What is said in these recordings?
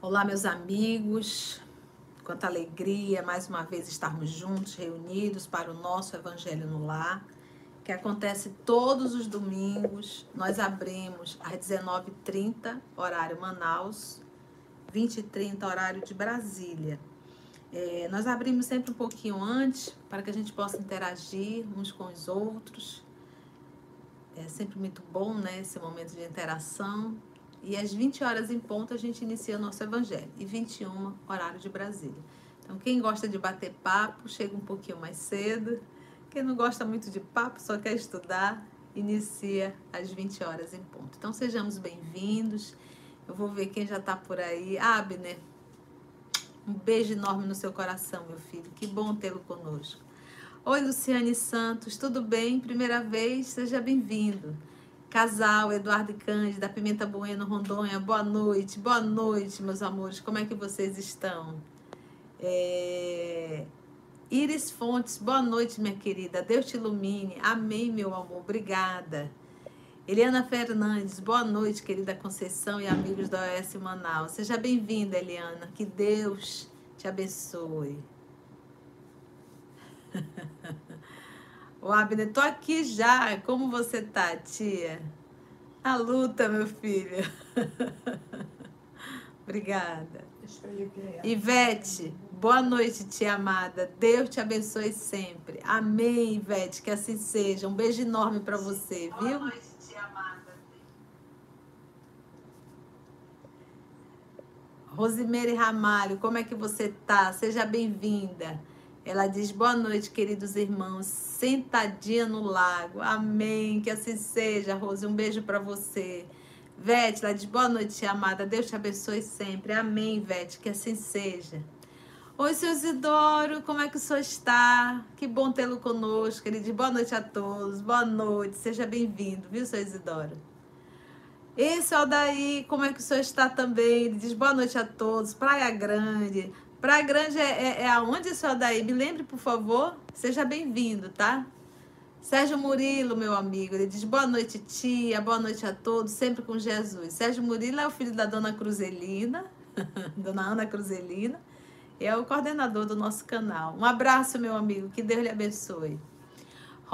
Olá, meus amigos. Quanta alegria mais uma vez estarmos juntos, reunidos para o nosso Evangelho no Lar, que acontece todos os domingos. Nós abrimos às 19h30, horário Manaus, 20h30, horário de Brasília. É, nós abrimos sempre um pouquinho antes para que a gente possa interagir uns com os outros. É sempre muito bom, né, esse momento de interação. E às 20 horas em ponto a gente inicia o nosso evangelho. E 21, horário de Brasília. Então, quem gosta de bater papo, chega um pouquinho mais cedo. Quem não gosta muito de papo, só quer estudar, inicia às 20 horas em ponto. Então, sejamos bem-vindos. Eu vou ver quem já está por aí. Abner, um beijo enorme no seu coração, meu filho. Que bom tê-lo conosco. Oi, Luciane Santos, tudo bem? Primeira vez, seja bem-vindo. Casal, Eduardo e Cândido, da Pimenta Bueno, Rondônia, boa noite, boa noite, meus amores, como é que vocês estão? É... Iris Fontes, boa noite, minha querida, Deus te ilumine, amém, meu amor, obrigada. Eliana Fernandes, boa noite, querida Conceição e amigos da OS Manaus. Seja bem-vinda, Eliana, que Deus te abençoe. O Abner, tô aqui já. Como você tá, tia? A luta, meu filho. Obrigada. Ivete, boa noite, tia amada. Deus te abençoe sempre. Amém, Ivete, que assim seja. Um beijo enorme para você, viu? Boa noite, tia amada. Rosimeire Ramalho, como é que você tá? Seja bem-vinda. Ela diz: Boa noite, queridos irmãos, sentadinha no lago. Amém. Que assim seja, Rose. Um beijo para você. Vete, ela diz: Boa noite, amada. Deus te abençoe sempre. Amém, Vete. Que assim seja. Oi, seu Isidoro, como é que o senhor está? Que bom tê-lo conosco. Ele diz: Boa noite a todos. Boa noite. Seja bem-vindo, viu, seu Isidoro? É o daí, como é que o senhor está também? Ele diz boa noite a todos. Praia Grande. Praia Grande é, é, é aonde, senhor daí? Me lembre, por favor. Seja bem-vindo, tá? Sérgio Murilo, meu amigo, ele diz boa noite, tia, boa noite a todos, sempre com Jesus. Sérgio Murilo é o filho da dona Cruzelina, dona Ana Cruzelina, é o coordenador do nosso canal. Um abraço, meu amigo, que Deus lhe abençoe.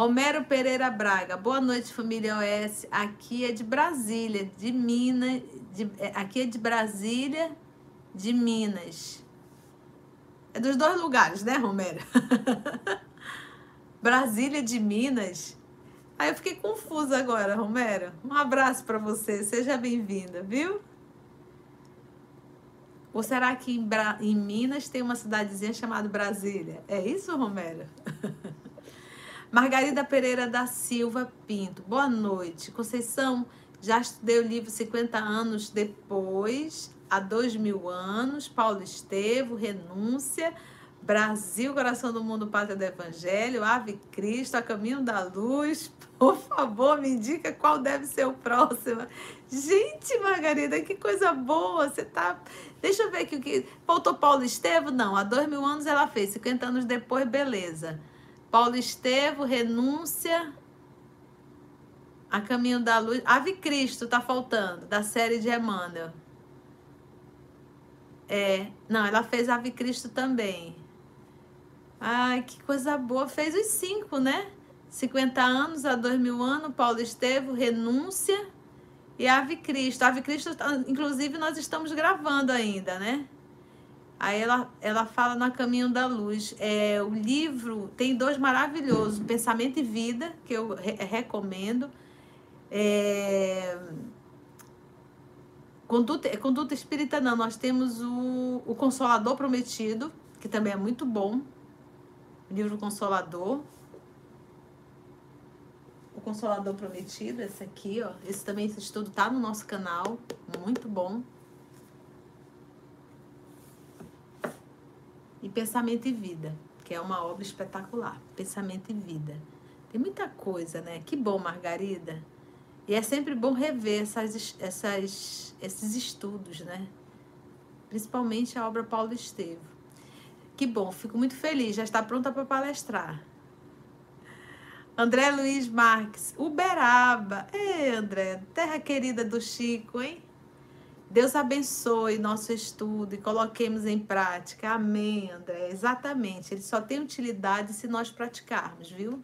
Romero Pereira Braga, boa noite, família OS. Aqui é de Brasília, de Minas, de, é, aqui é de Brasília, de Minas. É dos dois lugares, né, Romero? Brasília de Minas. Aí eu fiquei confusa agora, Romero. Um abraço para você, seja bem-vinda, viu? Ou será que em, Bra... em, Minas tem uma cidadezinha chamada Brasília? É isso, Romero? Margarida Pereira da Silva Pinto. Boa noite. Conceição, já estudei o livro 50 anos depois há dois mil anos, Paulo Estevo, Renúncia, Brasil, Coração do Mundo, Pátria do Evangelho, Ave Cristo, A Caminho da Luz. Por favor, me indica qual deve ser o próximo. Gente, Margarida, que coisa boa. Você tá. Deixa eu ver aqui o que. Faltou Paulo Estevo? Não, há dois mil anos ela fez. 50 anos depois, beleza. Paulo Estevo, Renúncia. A Caminho da Luz. Ave Cristo, tá faltando, da série de Emmanuel. É, não, ela fez Ave Cristo também. Ai, que coisa boa. Fez os cinco, né? 50 anos a 2 mil anos, Paulo Estevo, Renúncia e Ave Cristo. Ave Cristo, inclusive, nós estamos gravando ainda, né? Aí ela, ela fala na Caminho da Luz. É, o livro tem dois maravilhosos, Pensamento e Vida, que eu re recomendo. É, Conduta, é conduta espírita não, nós temos o, o Consolador Prometido, que também é muito bom. Livro Consolador. O Consolador Prometido, esse aqui, ó. Esse também, esse estudo tá no nosso canal. Muito bom. E Pensamento e Vida, que é uma obra espetacular. Pensamento e Vida. Tem muita coisa, né? Que bom, Margarida. E é sempre bom rever essas, essas, esses estudos, né? principalmente a obra Paulo Estevo. Que bom, fico muito feliz, já está pronta para palestrar. André Luiz Marques, Uberaba. Ei, André, terra querida do Chico, hein? Deus abençoe nosso estudo e coloquemos em prática. Amém, André. Exatamente. Ele só tem utilidade se nós praticarmos, viu?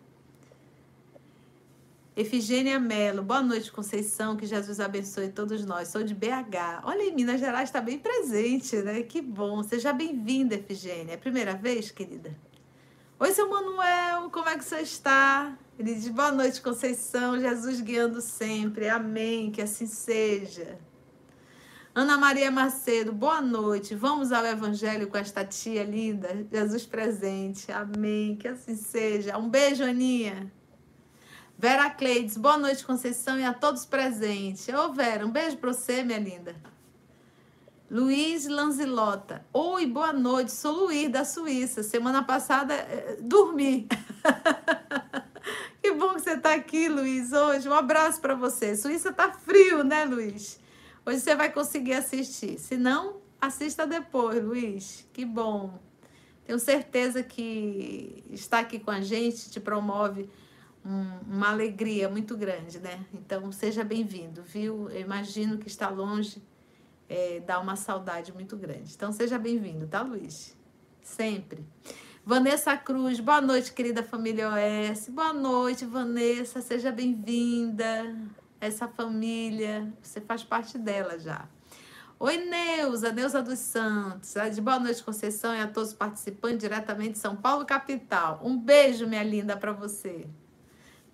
Efigênia Melo, boa noite, Conceição, que Jesus abençoe todos nós. Sou de BH. Olha, em Minas Gerais está bem presente, né? Que bom. Seja bem-vinda, Efigênia. É primeira vez, querida? Oi, seu Manuel, como é que você está? Ele diz, boa noite, Conceição, Jesus guiando sempre. Amém, que assim seja. Ana Maria Macedo, boa noite. Vamos ao Evangelho com esta tia linda, Jesus presente. Amém, que assim seja. Um beijo, Aninha. Vera Cleides, boa noite, Conceição, e a todos presentes. Ô, Vera, um beijo para você, minha linda. Luiz Lanzilota, oi, boa noite, sou Luiz, da Suíça. Semana passada, eh, dormi. que bom que você está aqui, Luiz, hoje. Um abraço para você. Suíça tá frio, né, Luiz? Hoje você vai conseguir assistir. Se não, assista depois, Luiz. Que bom. Tenho certeza que estar aqui com a gente te promove um, uma alegria muito grande, né? Então, seja bem-vindo, viu? Eu imagino que está longe é, dá uma saudade muito grande. Então, seja bem-vindo, tá, Luiz? Sempre. Vanessa Cruz, boa noite, querida família OS. Boa noite, Vanessa, seja bem-vinda. Essa família, você faz parte dela já. Oi, Neuza, Neuza dos Santos. De boa noite, Conceição, e a todos os participantes diretamente de São Paulo, capital. Um beijo, minha linda, para você.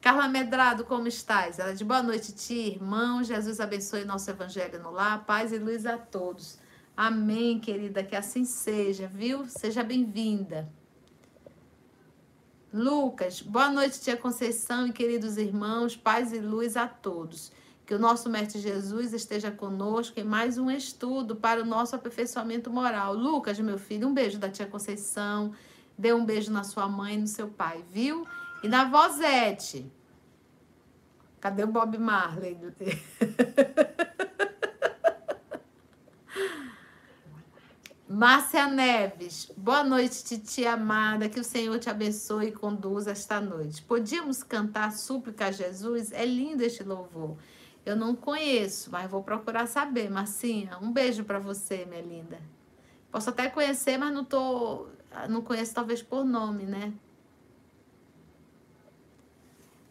Carla Medrado, como estás? Ela de boa noite, tia, irmão. Jesus abençoe nosso evangelho no lar. Paz e luz a todos. Amém, querida. Que assim seja, viu? Seja bem-vinda. Lucas, boa noite, tia Conceição e queridos irmãos. Paz e luz a todos. Que o nosso Mestre Jesus esteja conosco em mais um estudo para o nosso aperfeiçoamento moral. Lucas, meu filho, um beijo da tia Conceição. Dê um beijo na sua mãe e no seu pai, viu? E na Vozete. Cadê o Bob Marley? Márcia Neves, boa noite, Titi amada, que o Senhor te abençoe e conduza esta noite. Podíamos cantar súplica a Jesus? É lindo este louvor. Eu não conheço, mas vou procurar saber. Marcinha, um beijo para você, minha linda. Posso até conhecer, mas não tô, não conheço talvez por nome, né?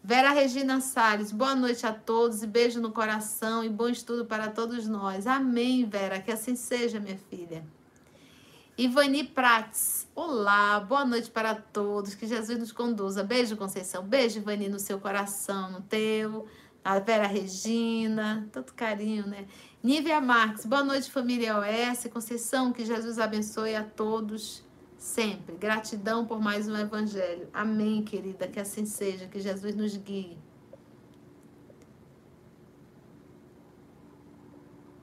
Vera Regina Salles, boa noite a todos e beijo no coração e bom estudo para todos nós. Amém, Vera, que assim seja, minha filha. Ivani Prates, olá, boa noite para todos, que Jesus nos conduza. Beijo, Conceição, beijo, Ivani, no seu coração, no teu. A Vera Regina, tanto carinho, né? Nívia Marques, boa noite, família OS. Conceição, que Jesus abençoe a todos sempre. Gratidão por mais um evangelho. Amém, querida, que assim seja, que Jesus nos guie.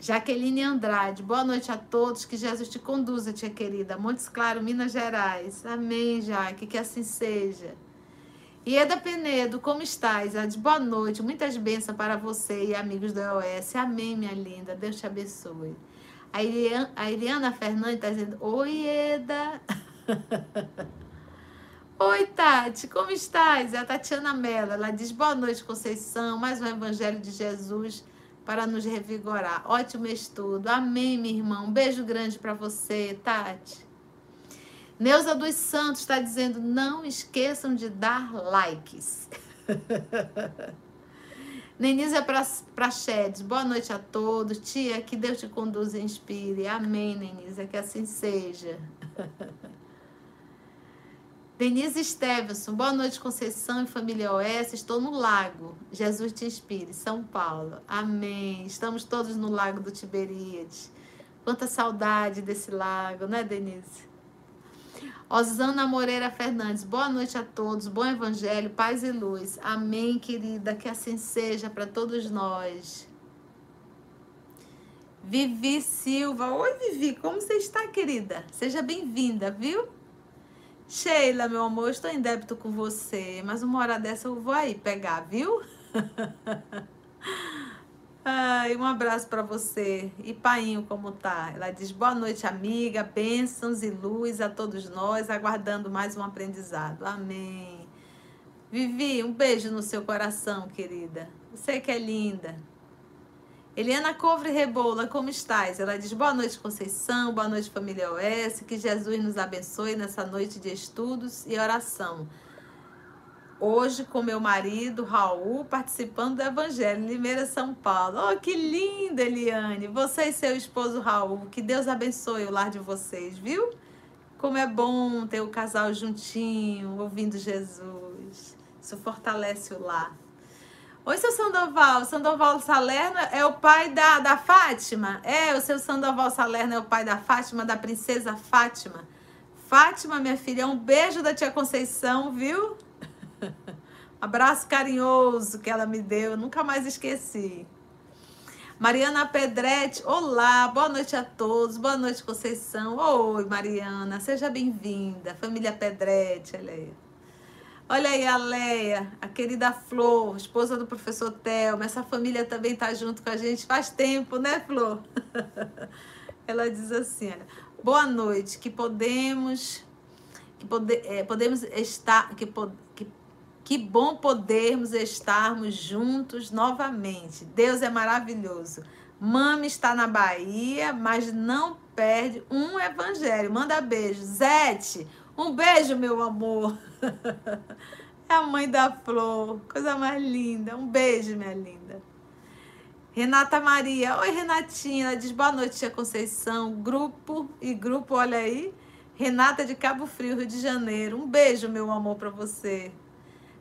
Jaqueline Andrade, boa noite a todos, que Jesus te conduza, tia querida. Montes Claro, Minas Gerais. Amém, Jaque, que assim seja. Ieda Penedo, como estás? Ela diz, boa noite, muitas bênçãos para você e amigos do EOS. Amém, minha linda, Deus te abençoe. A Eliana, a Eliana Fernandes está dizendo, oi, Eda. Oi, Tati, como estás? É a Tatiana Mello. Ela diz: Boa noite, Conceição. Mais um Evangelho de Jesus para nos revigorar. Ótimo estudo. Amém, minha irmã. Um beijo grande para você, Tati. Neuza dos Santos está dizendo: Não esqueçam de dar likes. Nenísia Prachedes, boa noite a todos. Tia, que Deus te conduza e inspire. Amém, Nenísia, que assim seja. Denise Stevenson, boa noite, Conceição e família OS. Estou no lago. Jesus te inspire, São Paulo. Amém. Estamos todos no lago do Tiberíades. Quanta saudade desse lago, né, Denise? Osana Moreira Fernandes, boa noite a todos, bom evangelho, paz e luz. Amém, querida, que assim seja para todos nós. Vivi Silva, oi Vivi, como você está, querida? Seja bem-vinda, viu? Sheila, meu amor, estou em débito com você, mas uma hora dessa eu vou aí pegar, viu? Ai, um abraço para você. E Painho, como tá? Ela diz: boa noite, amiga. Bênçãos e luz a todos nós, aguardando mais um aprendizado. Amém. Vivi, um beijo no seu coração, querida. Você que é linda. Eliana Covre Rebola, como estás? Ela diz: Boa noite, Conceição. Boa noite, família OS. Que Jesus nos abençoe nessa noite de estudos e oração. Hoje, com meu marido, Raul, participando do Evangelho, em Limeira, São Paulo. Oh, que linda, Eliane! Você e seu esposo Raul. Que Deus abençoe o lar de vocês, viu? Como é bom ter o casal juntinho, ouvindo Jesus. Isso fortalece o lar. Oi, seu Sandoval. Sandoval Salerno é o pai da, da Fátima? É, o seu Sandoval Salerno é o pai da Fátima, da princesa Fátima. Fátima, minha filha, um beijo da tia Conceição, viu? Abraço carinhoso que ela me deu, nunca mais esqueci. Mariana Pedretti, olá, boa noite a todos, boa noite Conceição. Oi, Mariana, seja bem-vinda. Família Pedretti, olha aí. Olha aí a Leia, a querida Flor, esposa do professor Telmo. Essa família também está junto com a gente faz tempo, né, Flor? Ela diz assim: olha, boa noite, que podemos, que pode, é, podemos estar, que, que, que bom podermos estarmos juntos novamente. Deus é maravilhoso. Mami está na Bahia, mas não perde um evangelho. Manda beijo. Zete, um beijo, meu amor. É a mãe da flor. Coisa mais linda. Um beijo, minha linda. Renata Maria. Oi, Renatinha. Ela diz boa noite, tia Conceição. Grupo e grupo, olha aí. Renata de Cabo Frio, Rio de Janeiro. Um beijo, meu amor, para você.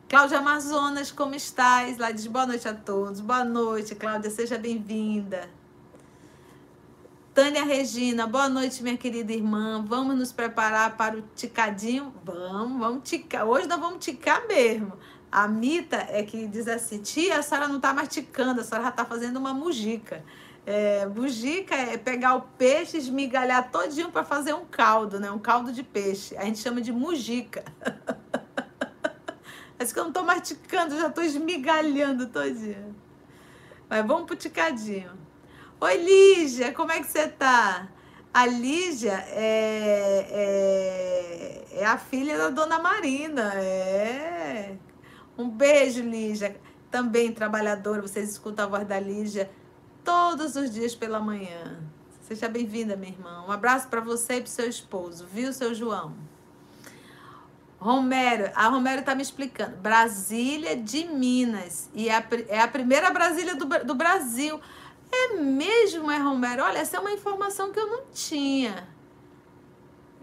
Cláudia Amazonas, como estás? Lá diz boa noite a todos. Boa noite, Cláudia. Seja bem-vinda. Tânia Regina, boa noite, minha querida irmã. Vamos nos preparar para o ticadinho? Vamos, vamos ticar. Hoje nós vamos ticar mesmo. A Mita é que diz assim: tia, a senhora não está mais ticando, a senhora já está fazendo uma mujica. É, mujica é pegar o peixe, esmigalhar todinho para fazer um caldo, né? Um caldo de peixe. A gente chama de mujica. Acho que eu não estou mais ticando, já estou esmigalhando todinho. Mas vamos pro ticadinho. Oi, Lígia, como é que você tá? A Lígia é, é, é, a filha da dona Marina. É. Um beijo, Lígia. Também trabalhadora, vocês escutam a voz da Lígia todos os dias pela manhã. Seja bem-vinda, minha irmã. Um abraço para você e para seu esposo, viu, seu João? Romero, a Romero está me explicando. Brasília de Minas. E é a, é a primeira Brasília do, do Brasil. É mesmo, é Romero? Olha, essa é uma informação que eu não tinha.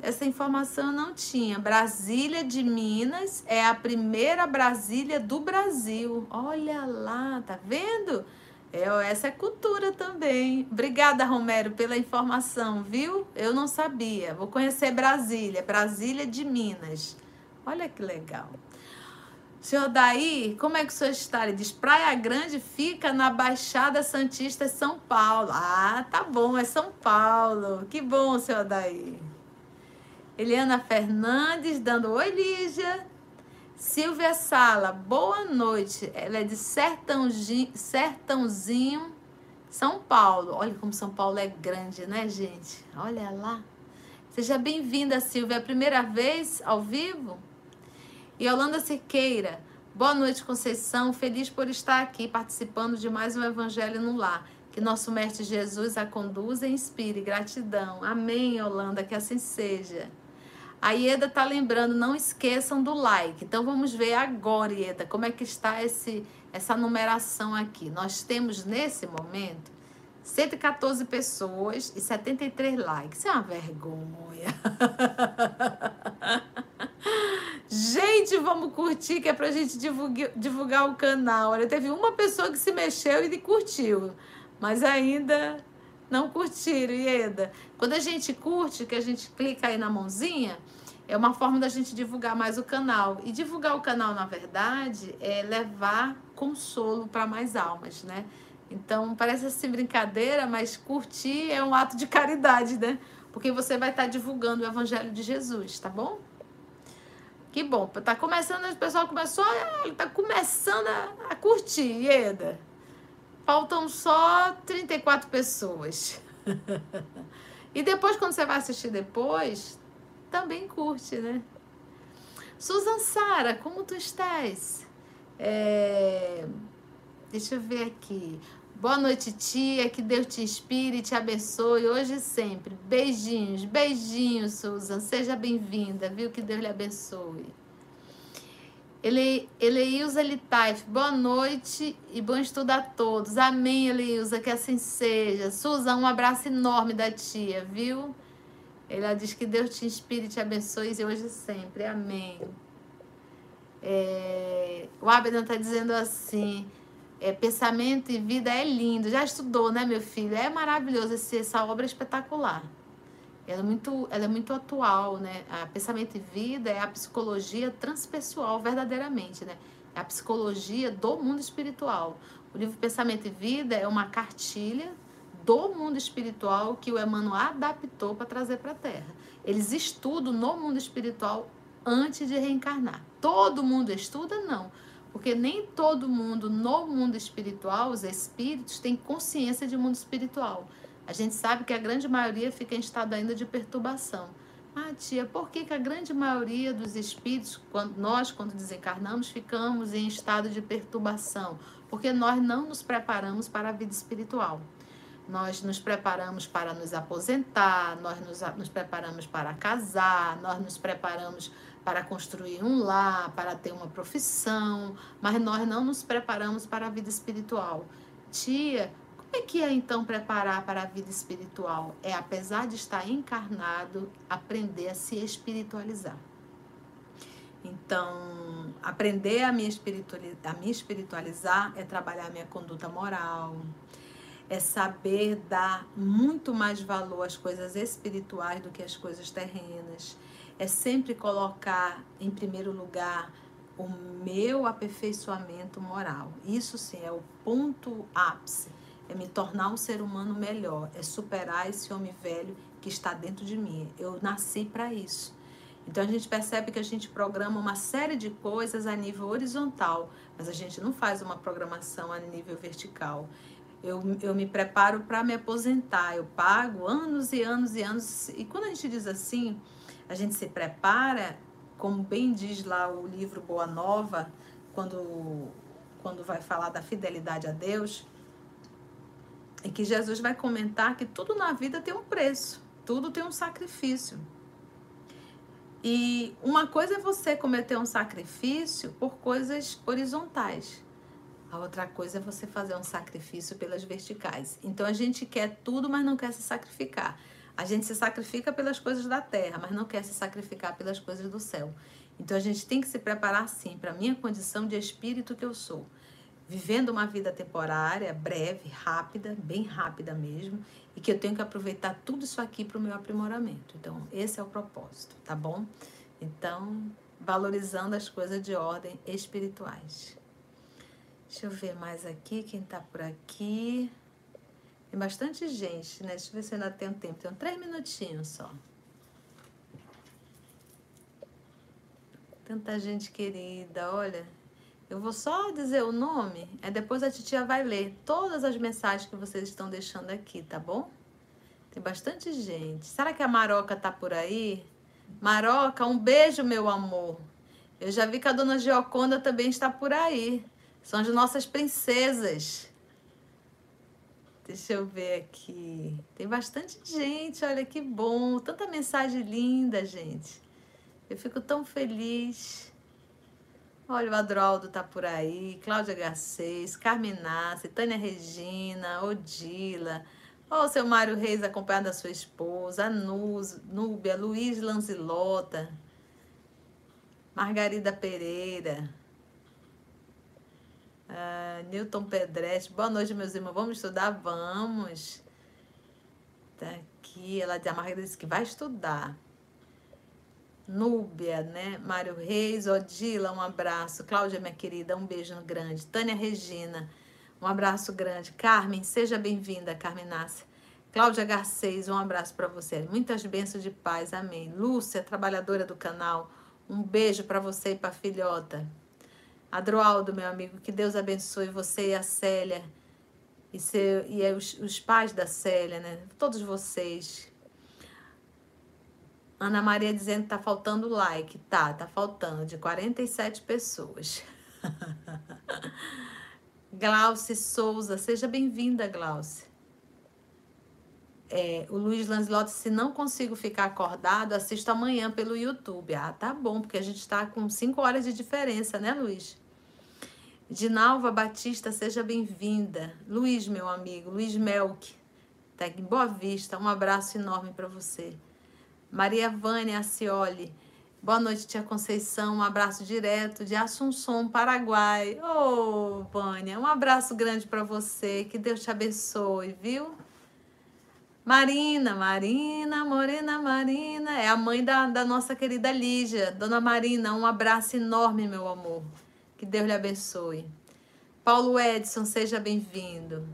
Essa informação eu não tinha. Brasília de Minas é a primeira Brasília do Brasil. Olha lá, tá vendo? É, essa é cultura também. Obrigada, Romero, pela informação, viu? Eu não sabia. Vou conhecer Brasília, Brasília de Minas. Olha que legal. Senhor Daí, como é que o senhor está? Ele diz, Praia Grande fica na Baixada Santista, São Paulo. Ah, tá bom, é São Paulo. Que bom, senhor Daí. Eliana Fernandes, dando oi, Lígia. Silvia Sala, boa noite. Ela é de Sertãozinho, Sertãozinho, São Paulo. Olha como São Paulo é grande, né, gente? Olha lá. Seja bem-vinda, Silvia. É a primeira vez ao vivo? Yolanda Siqueira, boa noite, Conceição. Feliz por estar aqui participando de mais um Evangelho no Lar. Que nosso Mestre Jesus a conduza e inspire. Gratidão. Amém, Yolanda, que assim seja. A Ieda está lembrando, não esqueçam do like. Então vamos ver agora, Ieda, como é que está esse, essa numeração aqui. Nós temos nesse momento 114 pessoas e 73 likes. Isso é uma vergonha. gente, vamos curtir, que é pra gente divulgar, divulgar o canal. Olha, teve uma pessoa que se mexeu e curtiu, mas ainda não curtiram, Ieda. Quando a gente curte, que a gente clica aí na mãozinha, é uma forma da gente divulgar mais o canal. E divulgar o canal, na verdade, é levar consolo para mais almas, né? Então, parece assim brincadeira, mas curtir é um ato de caridade, né? Porque você vai estar divulgando o Evangelho de Jesus, tá bom? Que bom. Tá começando, o pessoal começou, tá começando a, a curtir, Ieda. Faltam só 34 pessoas. e depois, quando você vai assistir depois, também curte, né? Susan Sara, como tu estás? É... Deixa eu ver aqui. Boa noite, tia. Que Deus te inspire e te abençoe hoje e sempre. Beijinhos, beijinhos, Susan. Seja bem-vinda, viu? Que Deus lhe abençoe. Ele, Eleilza Litaif, boa noite e bom estudo a todos. Amém, Eleilza, que assim seja. Susan, um abraço enorme da tia, viu? Ela diz que Deus te inspire e te abençoe hoje e sempre. Amém. É, o Abedan está dizendo assim: é, pensamento e vida é lindo. Já estudou, né, meu filho? É maravilhoso esse, essa obra espetacular. Ela é muito, ela é muito atual, né? A pensamento e vida é a psicologia transpessoal, verdadeiramente, né? É a psicologia do mundo espiritual. O livro Pensamento e Vida é uma cartilha do mundo espiritual que o Emmanuel adaptou para trazer para a Terra. Eles estudam no mundo espiritual antes de reencarnar. Todo mundo estuda? Não. Porque nem todo mundo no mundo espiritual, os espíritos, tem consciência de mundo espiritual. A gente sabe que a grande maioria fica em estado ainda de perturbação. Ah, tia, por que, que a grande maioria dos espíritos, quando nós, quando desencarnamos, ficamos em estado de perturbação? Porque nós não nos preparamos para a vida espiritual. Nós nos preparamos para nos aposentar, nós nos, nos preparamos para casar, nós nos preparamos para construir um lar, para ter uma profissão, mas nós não nos preparamos para a vida espiritual. Tia, como é que é então preparar para a vida espiritual? É, apesar de estar encarnado, aprender a se espiritualizar. Então, aprender a me, a me espiritualizar é trabalhar minha conduta moral, é saber dar muito mais valor às coisas espirituais do que às coisas terrenas. É sempre colocar em primeiro lugar o meu aperfeiçoamento moral. Isso sim é o ponto ápice. É me tornar um ser humano melhor, é superar esse homem velho que está dentro de mim. Eu nasci para isso. Então a gente percebe que a gente programa uma série de coisas a nível horizontal, mas a gente não faz uma programação a nível vertical. Eu, eu me preparo para me aposentar, eu pago anos e anos e anos. E quando a gente diz assim, a gente se prepara, como bem diz lá o livro Boa Nova, quando, quando vai falar da fidelidade a Deus, é que Jesus vai comentar que tudo na vida tem um preço, tudo tem um sacrifício. E uma coisa é você cometer um sacrifício por coisas horizontais. A outra coisa é você fazer um sacrifício pelas verticais. Então a gente quer tudo, mas não quer se sacrificar. A gente se sacrifica pelas coisas da terra, mas não quer se sacrificar pelas coisas do céu. Então a gente tem que se preparar sim para a minha condição de espírito que eu sou. Vivendo uma vida temporária, breve, rápida, bem rápida mesmo, e que eu tenho que aproveitar tudo isso aqui para o meu aprimoramento. Então, esse é o propósito, tá bom? Então, valorizando as coisas de ordem espirituais. Deixa eu ver mais aqui, quem tá por aqui. Tem bastante gente, né? Deixa eu ver se ainda tem tempo. Tem três minutinhos só. Tanta gente querida, olha. Eu vou só dizer o nome, aí depois a titia vai ler todas as mensagens que vocês estão deixando aqui, tá bom? Tem bastante gente. Será que a Maroca tá por aí? Maroca, um beijo, meu amor. Eu já vi que a dona Gioconda também está por aí. São as nossas princesas. Deixa eu ver aqui. Tem bastante gente, olha que bom. Tanta mensagem linda, gente. Eu fico tão feliz. Olha, o Adroaldo tá por aí, Cláudia Garcês, Carminassi, Tânia Regina, Odila. Ó, o seu Mário Reis acompanhado da sua esposa, a Nuz, Núbia, Luiz Lanzilota, Margarida Pereira. Ah, Newton Pedrestre, boa noite, meus irmãos. Vamos estudar? Vamos. Tá aqui, ela a Margarida disse que vai estudar. Núbia, né? Mário Reis, Odila, um abraço. Cláudia, minha querida, um beijo grande. Tânia Regina, um abraço grande. Carmen, seja bem-vinda, Carmen Nácia. Cláudia Garcês, um abraço para você. Muitas bênçãos de paz, amém. Lúcia, trabalhadora do canal, um beijo para você e para filhota. Adroaldo, meu amigo, que Deus abençoe você e a Célia. E, seu, e é os, os pais da Célia, né? Todos vocês. Ana Maria dizendo que tá faltando like. Tá, tá faltando, de 47 pessoas. Glauce Souza, seja bem-vinda, Glauce. É, o Luiz Lanzlotti, se não consigo ficar acordado, assisto amanhã pelo YouTube. Ah, tá bom, porque a gente está com cinco horas de diferença, né, Luiz? Dinalva Batista, seja bem-vinda. Luiz, meu amigo, Luiz Melk, tá em Boa Vista, um abraço enorme para você. Maria Vânia Acioli, boa noite, tia Conceição, um abraço direto de Assunção, Paraguai. Ô, oh, Vânia, um abraço grande para você, que Deus te abençoe, viu? Marina, Marina, Morena Marina, é a mãe da, da nossa querida Lígia. Dona Marina, um abraço enorme, meu amor. Que Deus lhe abençoe. Paulo Edson, seja bem-vindo.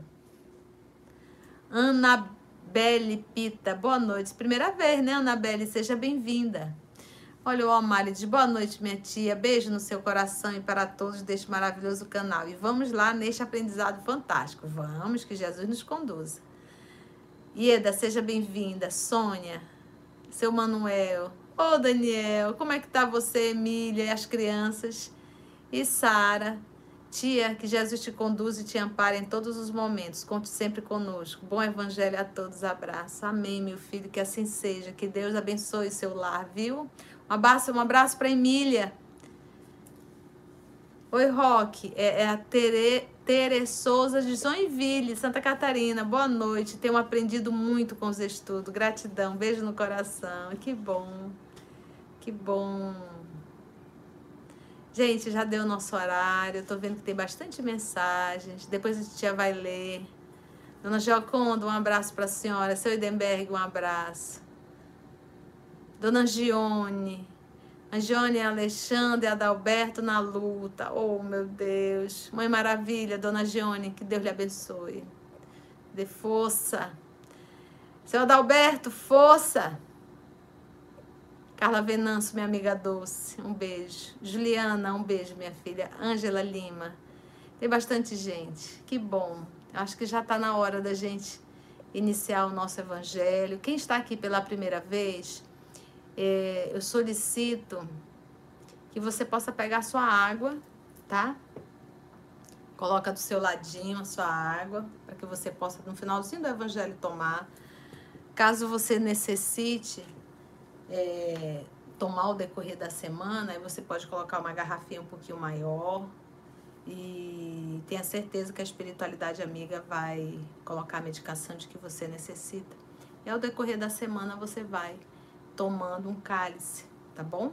Anabelle Pita, boa noite. Primeira vez, né, Anabelle? Seja bem-vinda. Olha o Almari de boa noite, minha tia. Beijo no seu coração e para todos deste maravilhoso canal. E vamos lá neste aprendizado fantástico. Vamos, que Jesus nos conduza. Ieda, seja bem-vinda. Sônia, seu Manuel. Ô, Daniel, como é que tá você, Emília e as crianças? E Sara, tia, que Jesus te conduz e te ampare em todos os momentos. Conte sempre conosco. Bom evangelho a todos. Abraço. Amém, meu filho, que assim seja. Que Deus abençoe seu lar, viu? Um abraço, um abraço para Emília. Oi, Roque. É, é a Tere, Tere Souza de Joinville, Santa Catarina. Boa noite. Tenho aprendido muito com os estudos. Gratidão. Beijo no coração. Que bom. Que bom. Gente, já deu o nosso horário. Tô vendo que tem bastante mensagens. Depois a já vai ler. Dona Gioconda, um abraço para a senhora. Seu Edenberg, um abraço. Dona Gione, Anjone, Alexandre, Adalberto na luta. Oh, meu Deus. Mãe Maravilha, Dona Gione, que Deus lhe abençoe. Dê força. Seu Adalberto, força. Carla Venâncio, minha amiga doce, um beijo. Juliana, um beijo, minha filha. Ângela Lima. Tem bastante gente. Que bom. Acho que já está na hora da gente iniciar o nosso evangelho. Quem está aqui pela primeira vez, é, eu solicito que você possa pegar sua água, tá? Coloca do seu ladinho a sua água, para que você possa, no finalzinho do evangelho, tomar. Caso você necessite é, tomar o decorrer da semana, aí você pode colocar uma garrafinha um pouquinho maior. E tenha certeza que a espiritualidade amiga vai colocar a medicação de que você necessita. E ao decorrer da semana você vai tomando um cálice, tá bom?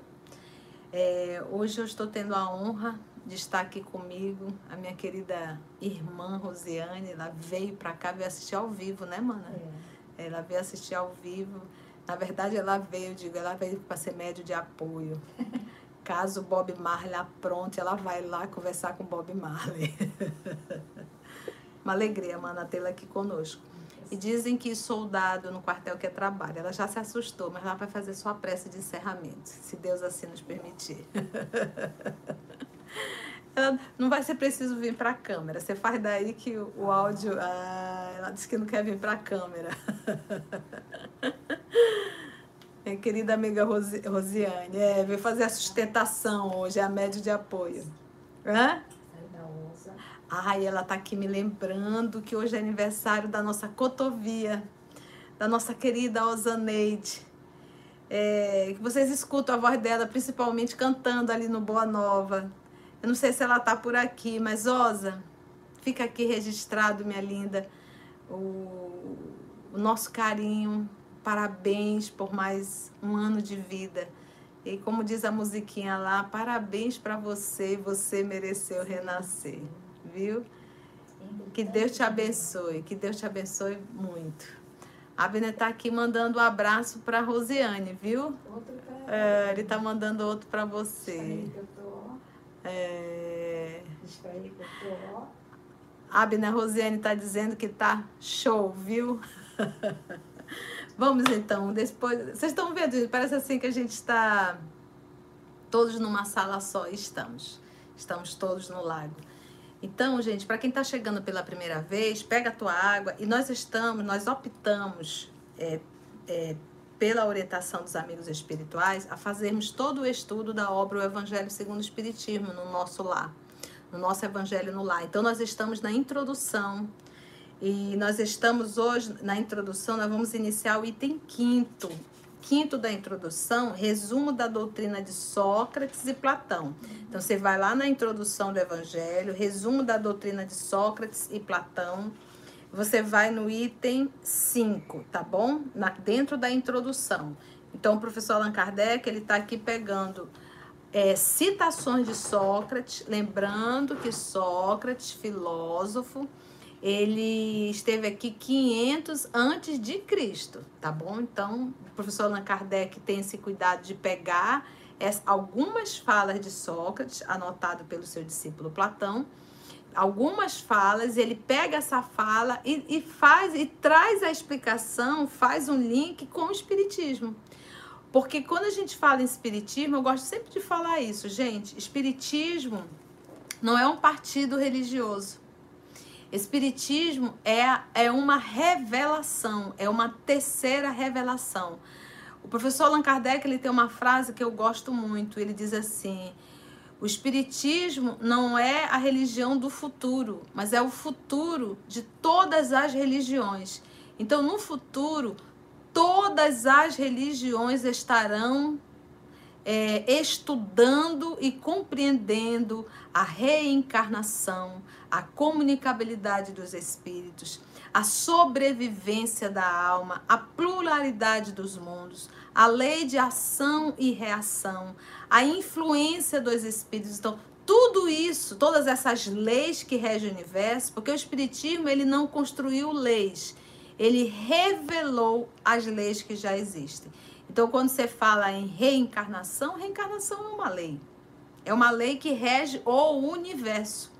É, hoje eu estou tendo a honra de estar aqui comigo, a minha querida irmã Rosiane, ela veio para cá, veio assistir ao vivo, né, mana? É. Ela veio assistir ao vivo. Na verdade, ela veio, digo, ela veio para ser médio de apoio. Caso o Bob Marley apronte, ela vai lá conversar com o Bob Marley. Uma alegria, mana, tê-la aqui conosco. E dizem que soldado no quartel que é trabalho. Ela já se assustou, mas ela vai fazer sua prece de encerramento, se Deus assim nos permitir. ela não vai ser preciso vir para a câmera. Você faz daí que o, o áudio. Ah, ela disse que não quer vir para a câmera. Minha querida amiga Rosi, Rosiane, é, veio fazer a sustentação hoje, é a média de apoio. Hã? Ai, ela tá aqui me lembrando que hoje é aniversário da nossa cotovia, da nossa querida Osaneide. É, que vocês escutam a voz dela, principalmente cantando ali no Boa Nova. Eu não sei se ela tá por aqui, mas Osa, fica aqui registrado, minha linda, o, o nosso carinho. Parabéns por mais um ano de vida. E como diz a musiquinha lá, parabéns para você, você mereceu renascer viu? Que Deus te abençoe, que Deus te abençoe muito. A Abner tá aqui mandando um abraço para Rosiane, viu? Outro pra é, ele tá mandando outro para você. É... Abner Rosiane tá dizendo que tá show, viu? Vamos então, depois. Vocês estão vendo? Parece assim que a gente está todos numa sala só. Estamos. Estamos todos no lago. Então, gente, para quem está chegando pela primeira vez, pega a tua água e nós estamos, nós optamos é, é, pela orientação dos amigos espirituais a fazermos todo o estudo da obra O Evangelho segundo o Espiritismo no nosso lar, no nosso Evangelho no lar. Então, nós estamos na introdução e nós estamos hoje na introdução, nós vamos iniciar o item quinto, quinto da introdução, resumo da doutrina de Sócrates e Platão. Então você vai lá na introdução do Evangelho, resumo da doutrina de Sócrates e Platão. Você vai no item 5, tá bom? Na, dentro da introdução. Então o professor Allan Kardec, ele está aqui pegando é, citações de Sócrates, lembrando que Sócrates, filósofo, ele esteve aqui 500 antes de Cristo, tá bom? Então, o professor Allan Kardec tem esse cuidado de pegar algumas falas de Sócrates, anotado pelo seu discípulo Platão, algumas falas, ele pega essa fala e, e faz e traz a explicação, faz um link com o Espiritismo. Porque quando a gente fala em Espiritismo, eu gosto sempre de falar isso, gente. Espiritismo não é um partido religioso. Espiritismo é, é uma revelação, é uma terceira revelação. O professor Allan Kardec ele tem uma frase que eu gosto muito. Ele diz assim: o Espiritismo não é a religião do futuro, mas é o futuro de todas as religiões. Então, no futuro, todas as religiões estarão é, estudando e compreendendo a reencarnação, a comunicabilidade dos espíritos, a sobrevivência da alma, a pluralidade dos mundos, a lei de ação e reação, a influência dos espíritos. Então, tudo isso, todas essas leis que regem o universo, porque o espiritismo ele não construiu leis, ele revelou as leis que já existem. Então, quando você fala em reencarnação, reencarnação é uma lei. É uma lei que rege o universo.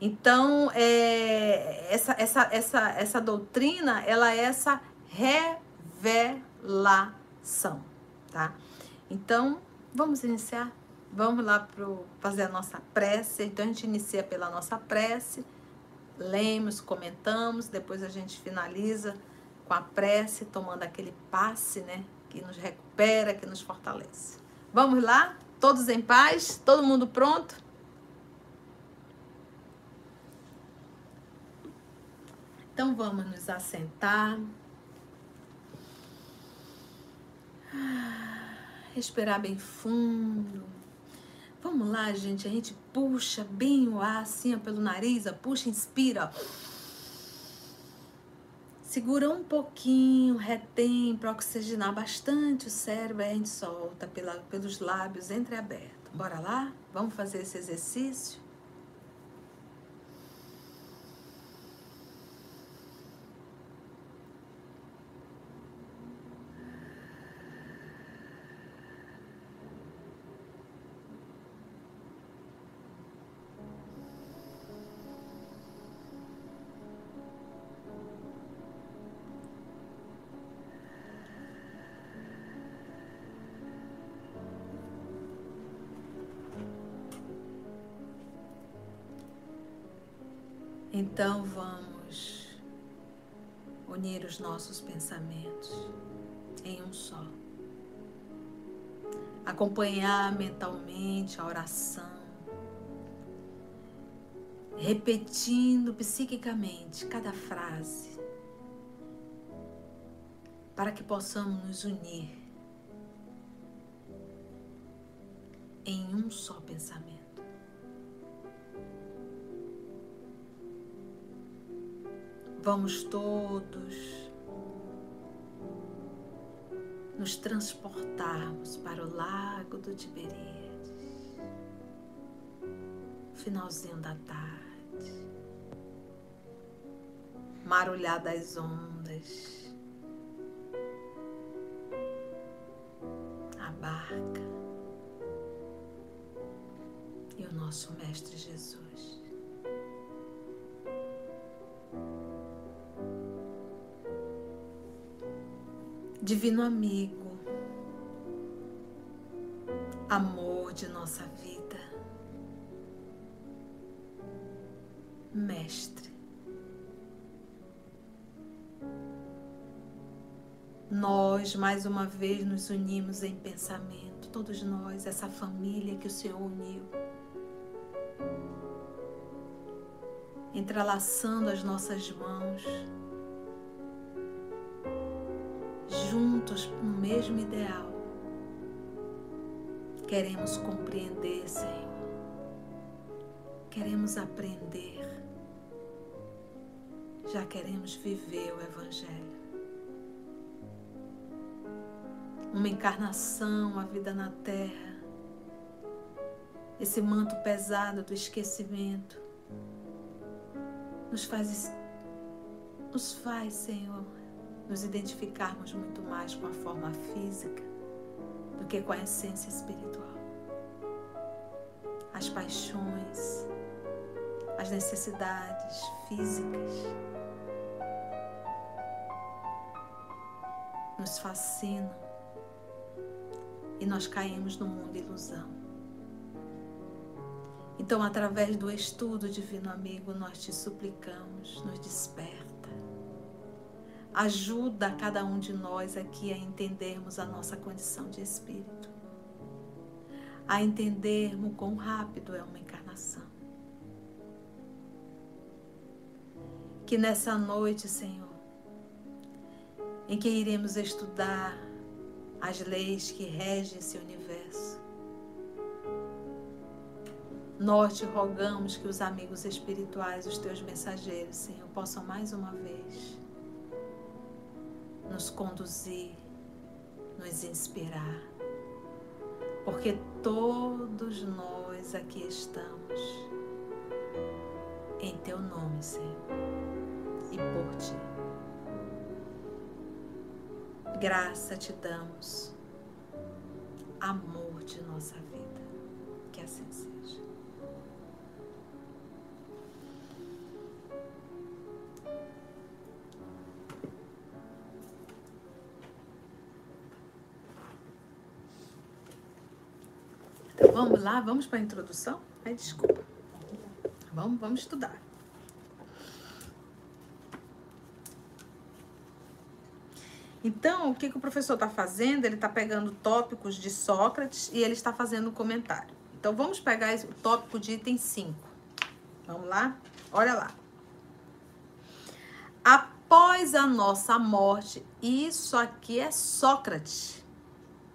Então, é, essa, essa, essa, essa doutrina, ela é essa revelação, tá? Então, vamos iniciar? Vamos lá para fazer a nossa prece. Então, a gente inicia pela nossa prece, lemos, comentamos, depois a gente finaliza com a prece, tomando aquele passe, né? Que nos recupera, que nos fortalece. Vamos lá? Todos em paz? Todo mundo pronto? Então vamos nos assentar. Respirar bem fundo. Vamos lá, gente. A gente puxa bem o ar assim pelo nariz, puxa, inspira. Segura um pouquinho, retém para oxigenar bastante o cérebro, aí a gente solta pela, pelos lábios entreabertos. Bora lá? Vamos fazer esse exercício? Então vamos unir os nossos pensamentos em um só. Acompanhar mentalmente a oração, repetindo psiquicamente cada frase, para que possamos nos unir em um só pensamento. Vamos todos nos transportarmos para o lago do Tiberíades, finalzinho da tarde, marulhar das ondas, a barca. E o nosso Mestre Jesus. Divino amigo, amor de nossa vida, Mestre. Nós, mais uma vez, nos unimos em pensamento, todos nós, essa família que o Senhor uniu. Entrelaçando as nossas mãos, juntos no mesmo ideal. Queremos compreender, Senhor. Queremos aprender. Já queremos viver o Evangelho. uma encarnação, a vida na terra, esse manto pesado do esquecimento, nos faz, nos faz, Senhor, nos identificarmos muito mais com a forma física do que com a essência espiritual. As paixões, as necessidades físicas nos fascinam e nós caímos no mundo ilusão. Então, através do estudo, Divino Amigo, nós te suplicamos, nos desperta. Ajuda cada um de nós aqui a entendermos a nossa condição de espírito, a entendermos quão rápido é uma encarnação. Que nessa noite, Senhor, em que iremos estudar as leis que regem esse universo. Nós te rogamos que os amigos espirituais, os teus mensageiros, Senhor, possam mais uma vez nos conduzir, nos inspirar, porque todos nós aqui estamos em teu nome, Senhor, e por ti graça te damos, amor de nossa vida. Que assim seja. Vamos lá, vamos para a introdução? Ai, desculpa. Vamos, vamos estudar. Então, o que, que o professor está fazendo? Ele está pegando tópicos de Sócrates e ele está fazendo um comentário. Então, vamos pegar o tópico de item 5. Vamos lá? Olha lá. Após a nossa morte, isso aqui é Sócrates,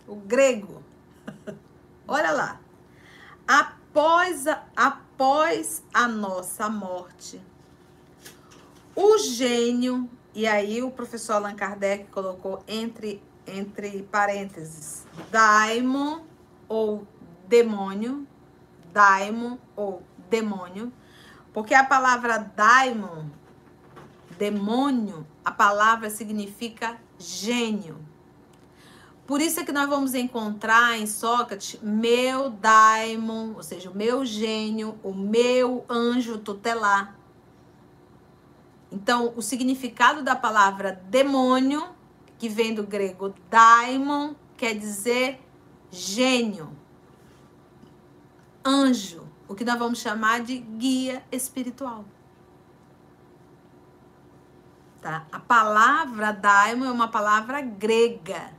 o grego. Olha lá. Após a, após a nossa morte, o gênio e aí o professor Allan Kardec colocou entre, entre parênteses daimon ou demônio, daimon ou demônio, porque a palavra daimon, demônio, a palavra significa gênio. Por isso é que nós vamos encontrar em Sócrates meu daimon, ou seja, o meu gênio, o meu anjo tutelar. Então, o significado da palavra demônio, que vem do grego daimon, quer dizer gênio, anjo, o que nós vamos chamar de guia espiritual. Tá? A palavra daimon é uma palavra grega.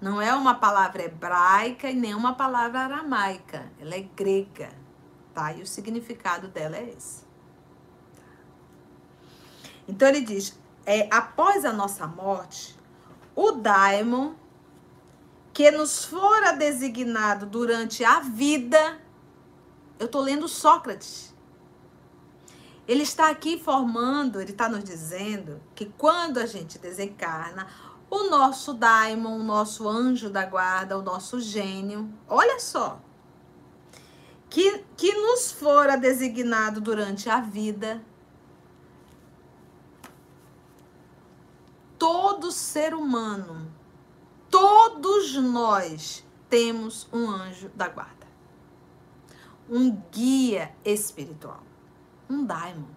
Não é uma palavra hebraica e nem uma palavra aramaica. Ela é grega, tá? E o significado dela é esse. Então ele diz: é, após a nossa morte, o daimon que nos fora designado durante a vida, eu estou lendo Sócrates. Ele está aqui formando, ele está nos dizendo que quando a gente desencarna, o nosso daimon, o nosso anjo da guarda, o nosso gênio, olha só, que, que nos fora designado durante a vida, todo ser humano, todos nós temos um anjo da guarda, um guia espiritual, um daimon.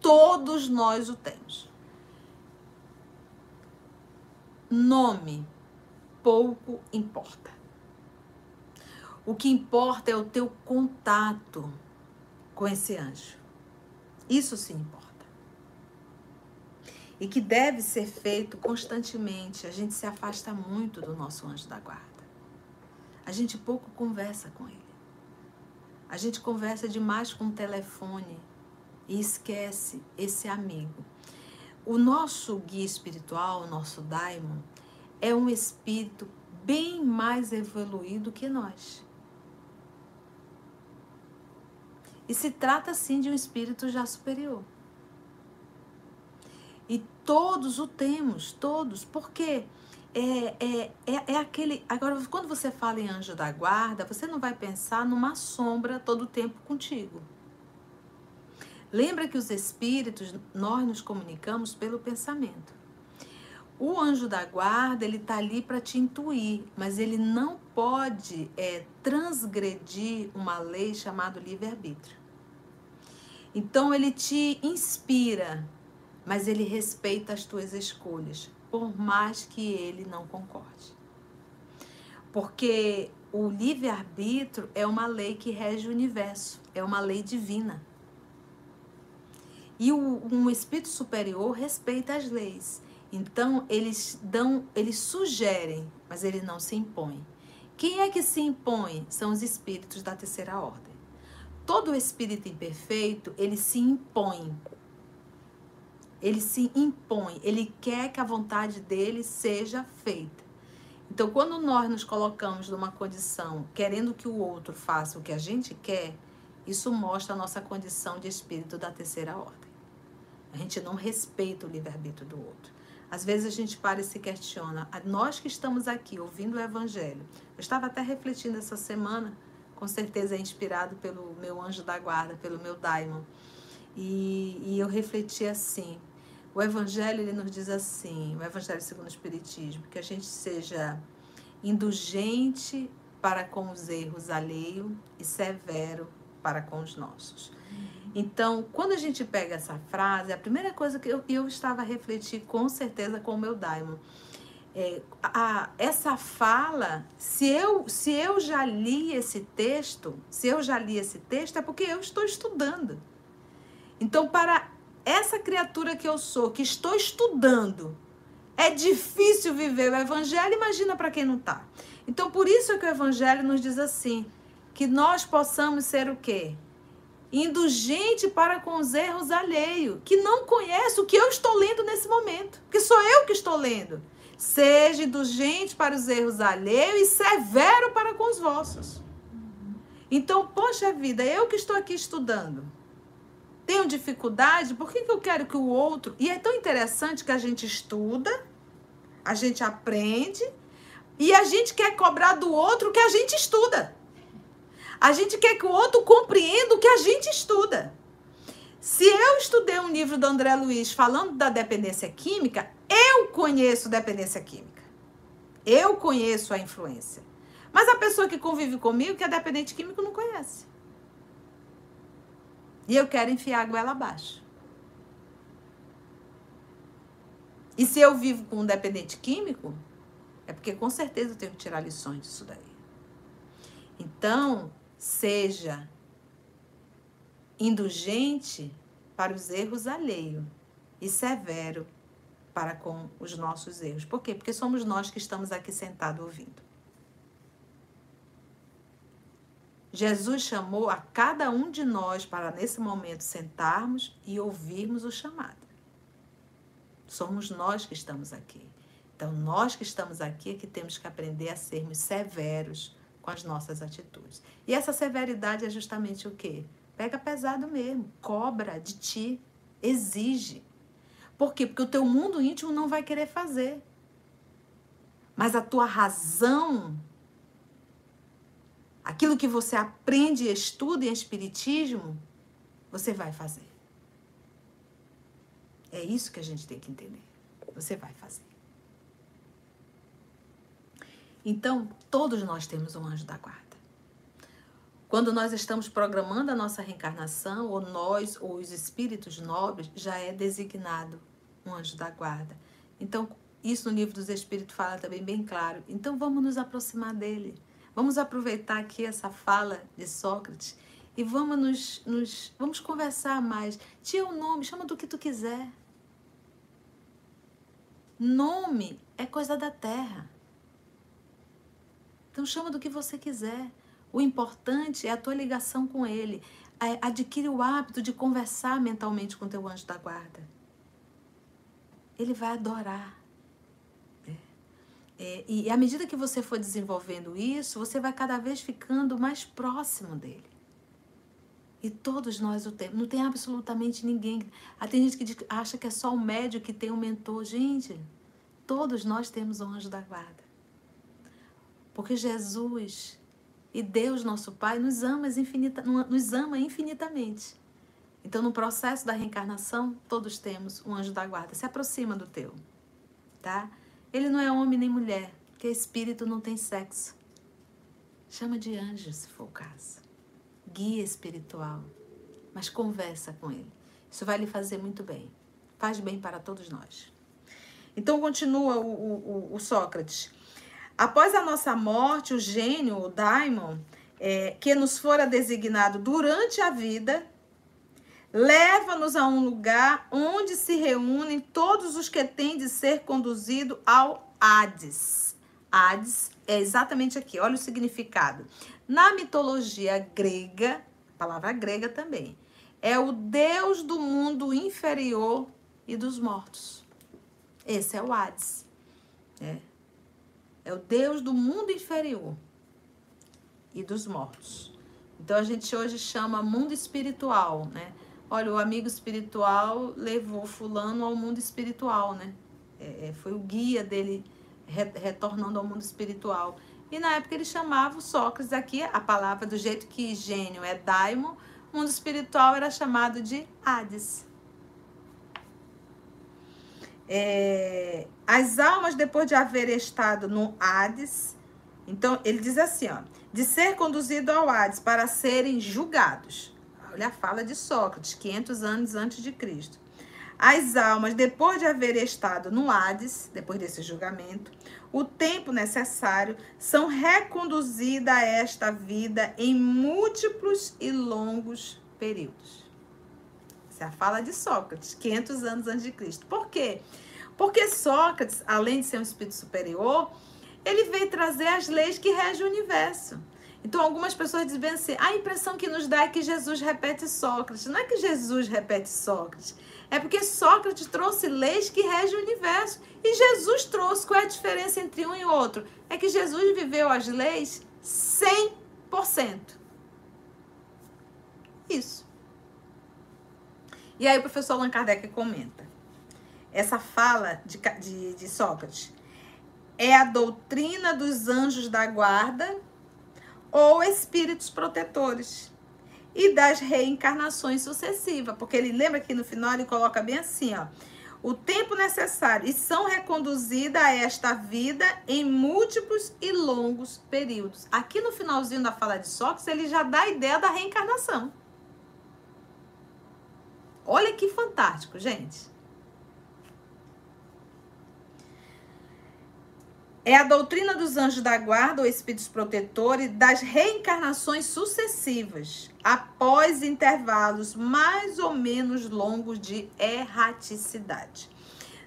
Todos nós o temos. Nome pouco importa. O que importa é o teu contato com esse anjo. Isso sim importa. E que deve ser feito constantemente. A gente se afasta muito do nosso anjo da guarda. A gente pouco conversa com ele. A gente conversa demais com o telefone e esquece esse amigo. O nosso guia espiritual, o nosso daimon, é um espírito bem mais evoluído que nós. E se trata sim de um espírito já superior. E todos o temos, todos, porque é, é, é, é, aquele. Agora, quando você fala em anjo da guarda, você não vai pensar numa sombra todo o tempo contigo. Lembra que os espíritos, nós nos comunicamos pelo pensamento. O anjo da guarda, ele está ali para te intuir, mas ele não pode é, transgredir uma lei chamada livre-arbítrio. Então ele te inspira, mas ele respeita as tuas escolhas, por mais que ele não concorde. Porque o livre-arbítrio é uma lei que rege o universo, é uma lei divina. E o, um espírito superior respeita as leis. Então eles dão, eles sugerem, mas eles não se impõem. Quem é que se impõe? São os espíritos da terceira ordem todo espírito imperfeito, ele se impõe. Ele se impõe, ele quer que a vontade dele seja feita. Então, quando nós nos colocamos numa condição querendo que o outro faça o que a gente quer, isso mostra a nossa condição de espírito da terceira ordem. A gente não respeita o livre-arbítrio do outro. Às vezes a gente para e se questiona. Nós que estamos aqui ouvindo o evangelho, eu estava até refletindo essa semana com certeza é inspirado pelo meu anjo da guarda, pelo meu daimon. E, e eu refleti assim. O Evangelho ele nos diz assim, o Evangelho segundo o Espiritismo, que a gente seja indulgente para com os erros alheio e severo para com os nossos. Então, quando a gente pega essa frase, a primeira coisa que eu, eu estava a refletir com certeza com o meu daimon é, a, essa fala, se eu, se eu já li esse texto, se eu já li esse texto, é porque eu estou estudando. Então, para essa criatura que eu sou, que estou estudando, é difícil viver o evangelho, imagina para quem não está. Então, por isso é que o evangelho nos diz assim, que nós possamos ser o quê? Indulgente para com os erros alheios, que não conhece o que eu estou lendo nesse momento, que sou eu que estou lendo. Seja indulgente para os erros alheios e severo para com os vossos. Então, poxa vida, eu que estou aqui estudando, tenho dificuldade, por que, que eu quero que o outro. E é tão interessante que a gente estuda, a gente aprende, e a gente quer cobrar do outro o que a gente estuda. A gente quer que o outro compreenda o que a gente estuda. Se eu estudei um livro do André Luiz falando da dependência química, eu conheço dependência química. Eu conheço a influência. Mas a pessoa que convive comigo, que é dependente químico, não conhece. E eu quero enfiar a goela abaixo. E se eu vivo com um dependente químico, é porque com certeza eu tenho que tirar lições disso daí. Então, seja indulgente para os erros alheios e severo para com os nossos erros. Por quê? Porque somos nós que estamos aqui sentados ouvindo. Jesus chamou a cada um de nós para nesse momento sentarmos e ouvirmos o chamado. Somos nós que estamos aqui. Então, nós que estamos aqui é que temos que aprender a sermos severos com as nossas atitudes. E essa severidade é justamente o quê? Pega pesado mesmo, cobra de ti, exige. Por quê? Porque o teu mundo íntimo não vai querer fazer. Mas a tua razão, aquilo que você aprende e estuda em espiritismo, você vai fazer. É isso que a gente tem que entender. Você vai fazer. Então, todos nós temos um anjo da guarda. Quando nós estamos programando a nossa reencarnação, ou nós, ou os espíritos nobres, já é designado um anjo da guarda. Então, isso no livro dos Espíritos fala também bem claro. Então, vamos nos aproximar dele. Vamos aproveitar aqui essa fala de Sócrates e vamos nos, nos vamos conversar mais. Tira o nome, chama do que tu quiser. Nome é coisa da terra. Então chama do que você quiser. O importante é a tua ligação com ele. Adquire o hábito de conversar mentalmente com teu anjo da guarda. Ele vai adorar. É. É, e à medida que você for desenvolvendo isso, você vai cada vez ficando mais próximo dele. E todos nós o temos. Não tem absolutamente ninguém. Ah, tem gente que acha que é só o médio que tem um mentor. Gente, todos nós temos um anjo da guarda. Porque Jesus e Deus, nosso Pai, nos ama, infinita, nos ama infinitamente. Então, no processo da reencarnação, todos temos um anjo da guarda. Se aproxima do teu, tá? Ele não é homem nem mulher, porque espírito não tem sexo. Chama de anjo, se for o caso guia espiritual, mas conversa com ele. Isso vai lhe fazer muito bem. Faz bem para todos nós. Então continua o, o, o Sócrates. Após a nossa morte, o gênio, o daimon, é, que nos fora designado durante a vida, leva-nos a um lugar onde se reúnem todos os que têm de ser conduzido ao Hades. Hades é exatamente aqui, olha o significado. Na mitologia grega, palavra grega também, é o deus do mundo inferior e dos mortos. Esse é o Hades. É, é o deus do mundo inferior e dos mortos. Então a gente hoje chama mundo espiritual, né? Olha, o amigo espiritual levou fulano ao mundo espiritual, né? É, é foi o guia dele retornando ao mundo espiritual. E na época ele chamava o Sócrates aqui, a palavra do jeito que gênio é daimon, mundo espiritual era chamado de Hades. É, as almas, depois de haver estado no Hades, então ele diz assim, ó, de ser conduzido ao Hades para serem julgados. Olha a fala de Sócrates, 500 anos antes de Cristo. As almas, depois de haver estado no Hades, depois desse julgamento, o tempo necessário, são reconduzidas a esta vida em múltiplos e longos períodos. A fala de Sócrates, 500 anos antes de Cristo. Por quê? Porque Sócrates, além de ser um espírito superior, ele veio trazer as leis que regem o universo. Então, algumas pessoas dizem assim: a impressão que nos dá é que Jesus repete Sócrates. Não é que Jesus repete Sócrates, é porque Sócrates trouxe leis que regem o universo. E Jesus trouxe. Qual é a diferença entre um e outro? É que Jesus viveu as leis 100%. Isso. E aí o professor Allan Kardec comenta. Essa fala de, de, de Sócrates é a doutrina dos anjos da guarda ou espíritos protetores e das reencarnações sucessivas, porque ele lembra que no final ele coloca bem assim, ó, o tempo necessário e são reconduzidas a esta vida em múltiplos e longos períodos. Aqui no finalzinho da fala de Sócrates, ele já dá a ideia da reencarnação. Olha que fantástico, gente. É a doutrina dos anjos da guarda ou espíritos protetores das reencarnações sucessivas, após intervalos mais ou menos longos de erraticidade.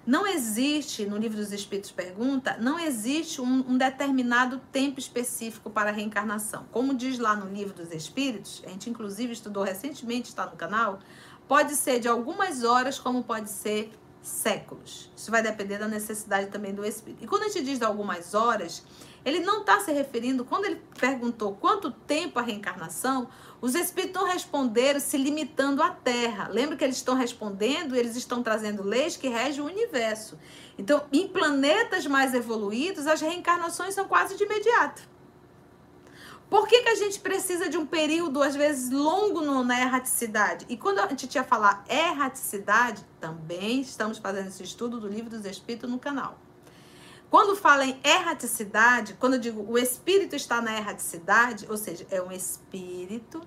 Não existe, no livro dos Espíritos pergunta, não existe um, um, determinado tempo específico para a reencarnação. Como diz lá no livro dos Espíritos, a gente inclusive estudou recentemente, está no canal, pode ser de algumas horas, como pode ser séculos. Isso vai depender da necessidade também do espírito. E quando a gente diz algumas horas, ele não está se referindo, quando ele perguntou quanto tempo a reencarnação, os espíritos não responderam se limitando à Terra. Lembra que eles estão respondendo, eles estão trazendo leis que regem o universo. Então, em planetas mais evoluídos, as reencarnações são quase de imediato. Por que, que a gente precisa de um período, às vezes, longo no, na erraticidade? E quando a tinha falar erraticidade, também estamos fazendo esse estudo do livro dos Espíritos no canal. Quando fala em erraticidade, quando eu digo o espírito está na erraticidade, ou seja, é um espírito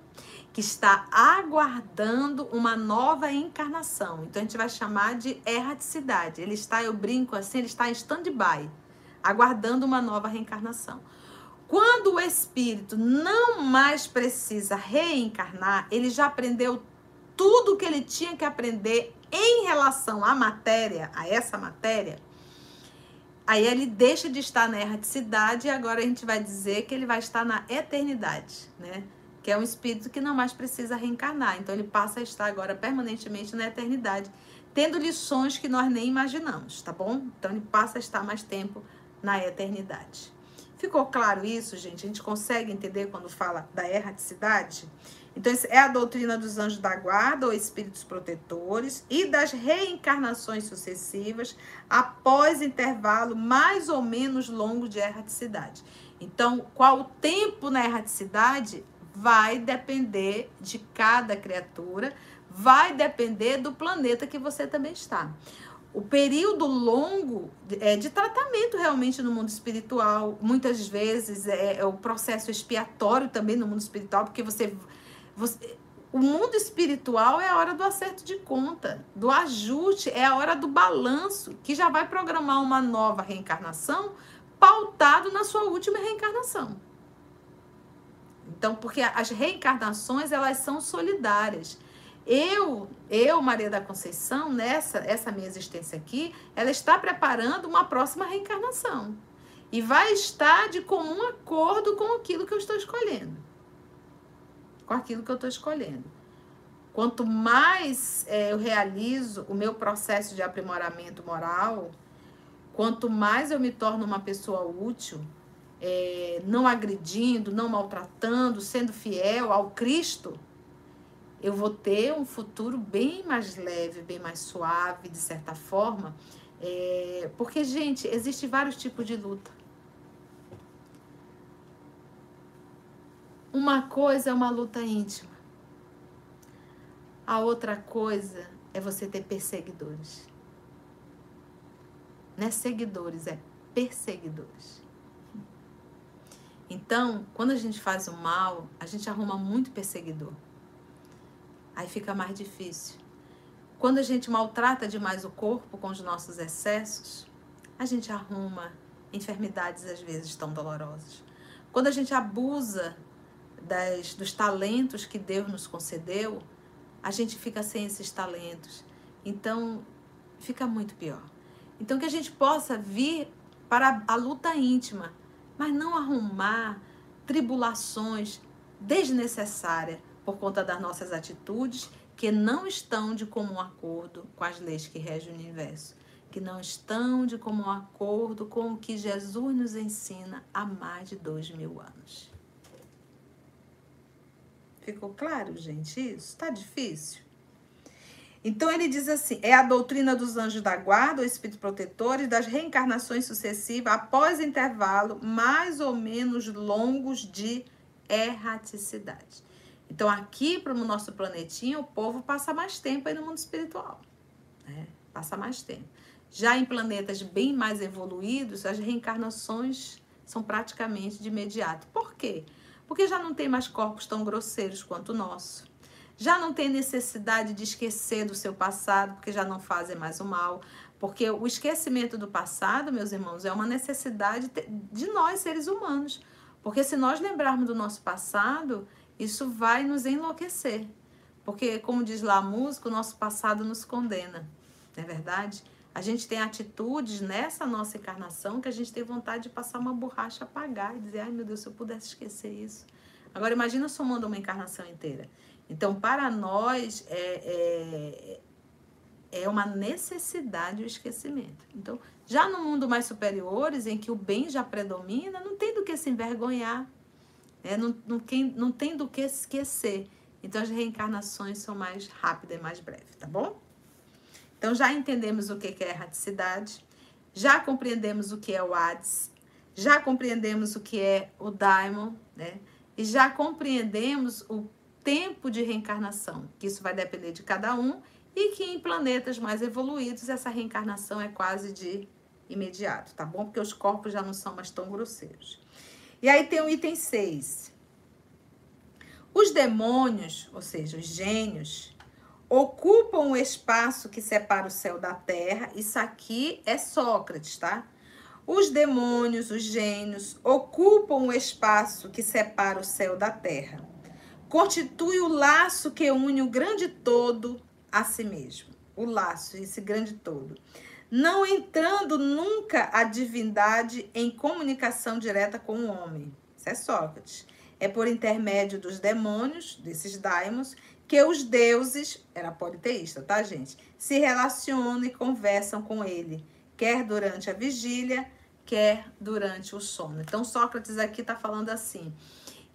que está aguardando uma nova encarnação. Então a gente vai chamar de erraticidade. Ele está, eu brinco assim, ele está em stand-by, aguardando uma nova reencarnação. Quando o espírito não mais precisa reencarnar, ele já aprendeu tudo que ele tinha que aprender em relação à matéria, a essa matéria. Aí ele deixa de estar na erraticidade e agora a gente vai dizer que ele vai estar na eternidade, né? Que é um espírito que não mais precisa reencarnar. Então ele passa a estar agora permanentemente na eternidade, tendo lições que nós nem imaginamos, tá bom? Então ele passa a estar mais tempo na eternidade. Ficou claro isso, gente? A gente consegue entender quando fala da erraticidade? Então, é a doutrina dos anjos da guarda ou espíritos protetores e das reencarnações sucessivas após intervalo mais ou menos longo de erraticidade. Então, qual o tempo na erraticidade vai depender de cada criatura, vai depender do planeta que você também está o período longo é, de tratamento realmente no mundo espiritual. Muitas vezes é, é, o processo expiatório também no mundo espiritual, porque você, você. O mundo espiritual é a hora do acerto de conta, do ajuste, é a hora do balanço, que já vai programar uma nova reencarnação pautado na sua última reencarnação. Então, porque as reencarnações, elas são solidárias. Eu, eu, Maria da Conceição, nessa essa minha existência aqui, ela está preparando uma próxima reencarnação. E vai estar de comum acordo com aquilo que eu estou escolhendo. Com aquilo que eu estou escolhendo. Quanto mais é, eu realizo o meu processo de aprimoramento moral, quanto mais eu me torno uma pessoa útil, é, não agredindo, não maltratando, sendo fiel ao Cristo, eu vou ter um futuro bem mais leve, bem mais suave, de certa forma. É, porque, gente, existem vários tipos de luta. Uma coisa é uma luta íntima. A outra coisa é você ter perseguidores. Não é seguidores, é perseguidores. Então, quando a gente faz o mal, a gente arruma muito perseguidor aí fica mais difícil. Quando a gente maltrata demais o corpo com os nossos excessos, a gente arruma enfermidades às vezes tão dolorosas. Quando a gente abusa das, dos talentos que Deus nos concedeu, a gente fica sem esses talentos. Então, fica muito pior. Então, que a gente possa vir para a luta íntima, mas não arrumar tribulações desnecessárias por conta das nossas atitudes que não estão de comum acordo com as leis que regem o universo, que não estão de comum acordo com o que Jesus nos ensina há mais de dois mil anos. Ficou claro, gente? Isso está difícil? Então ele diz assim: é a doutrina dos anjos da guarda, o espírito protetor e das reencarnações sucessivas após intervalo mais ou menos longos de erraticidade. Então, aqui para o nosso planetinha, o povo passa mais tempo aí no mundo espiritual. Né? Passa mais tempo. Já em planetas bem mais evoluídos, as reencarnações são praticamente de imediato. Por quê? Porque já não tem mais corpos tão grosseiros quanto o nosso. Já não tem necessidade de esquecer do seu passado, porque já não fazem mais o mal. Porque o esquecimento do passado, meus irmãos, é uma necessidade de nós, seres humanos. Porque se nós lembrarmos do nosso passado, isso vai nos enlouquecer. Porque, como diz lá a música, o nosso passado nos condena, não é verdade? A gente tem atitudes nessa nossa encarnação que a gente tem vontade de passar uma borracha, apagar e dizer, ai meu Deus, se eu pudesse esquecer isso. Agora, imagina somando uma encarnação inteira. Então, para nós, é, é, é uma necessidade o esquecimento. Então, já no mundo mais superiores, em que o bem já predomina, não tem do que se envergonhar. É, não, não, quem, não tem do que esquecer. Então as reencarnações são mais rápidas e mais breves, tá bom? Então já entendemos o que é erraticidade, já compreendemos o que é o Hades, já compreendemos o que é o Daimon, né? E já compreendemos o tempo de reencarnação, que isso vai depender de cada um e que em planetas mais evoluídos essa reencarnação é quase de imediato, tá bom? Porque os corpos já não são mais tão grosseiros. E aí tem o item 6. Os demônios, ou seja, os gênios, ocupam o espaço que separa o céu da terra. Isso aqui é Sócrates, tá? Os demônios, os gênios, ocupam o espaço que separa o céu da terra. Constitui o laço que une o grande todo a si mesmo. O laço, esse grande todo. Não entrando nunca a divindade em comunicação direta com o homem. Isso é Sócrates. É por intermédio dos demônios, desses daimons, que os deuses, era politeísta, tá, gente? Se relacionam e conversam com ele, quer durante a vigília, quer durante o sono. Então, Sócrates aqui está falando assim,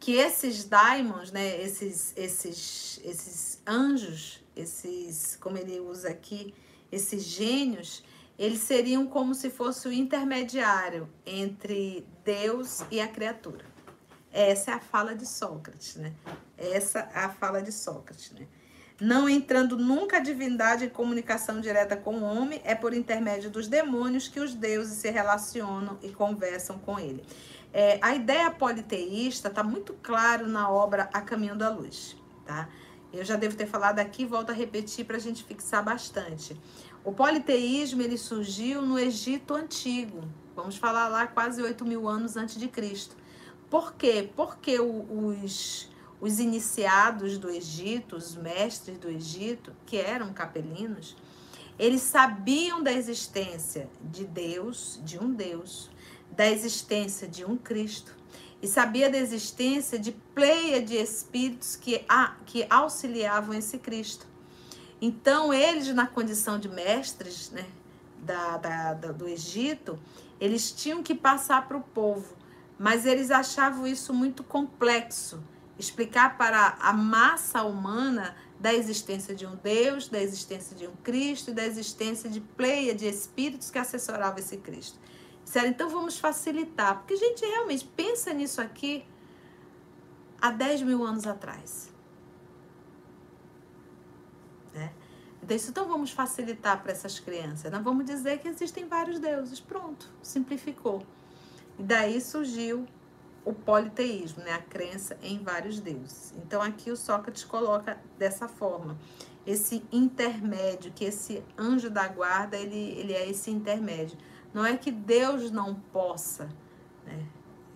que esses daimons, né, esses, esses, esses anjos, esses, como ele usa aqui, esses gênios, eles seriam como se fosse o intermediário entre Deus e a criatura. Essa é a fala de Sócrates, né? Essa é a fala de Sócrates, né? Não entrando nunca a divindade em comunicação direta com o homem, é por intermédio dos demônios que os deuses se relacionam e conversam com ele. É, a ideia politeísta está muito claro na obra A Caminho da Luz, tá? Eu já devo ter falado aqui, volto a repetir para a gente fixar bastante. O politeísmo ele surgiu no Egito Antigo, vamos falar lá quase 8 mil anos antes de Cristo. Por quê? Porque os, os iniciados do Egito, os mestres do Egito, que eram capelinos, eles sabiam da existência de Deus, de um Deus, da existência de um Cristo, e sabia da existência de pleia de espíritos que, a, que auxiliavam esse Cristo. Então, eles, na condição de mestres né, da, da, da do Egito, eles tinham que passar para o povo mas eles achavam isso muito complexo explicar para a massa humana da existência de um Deus, da existência de um Cristo e da existência de pleia de espíritos que assessoravam esse Cristo. Disseram, então vamos facilitar, porque a gente realmente pensa nisso aqui há 10 mil anos atrás. Né? Então, vamos facilitar para essas crianças. Nós vamos dizer que existem vários deuses. Pronto, simplificou. E daí surgiu o politeísmo, né? a crença em vários deuses. Então aqui o Sócrates coloca dessa forma, esse intermédio, que esse anjo da guarda, ele, ele é esse intermédio. Não é que Deus não possa, né?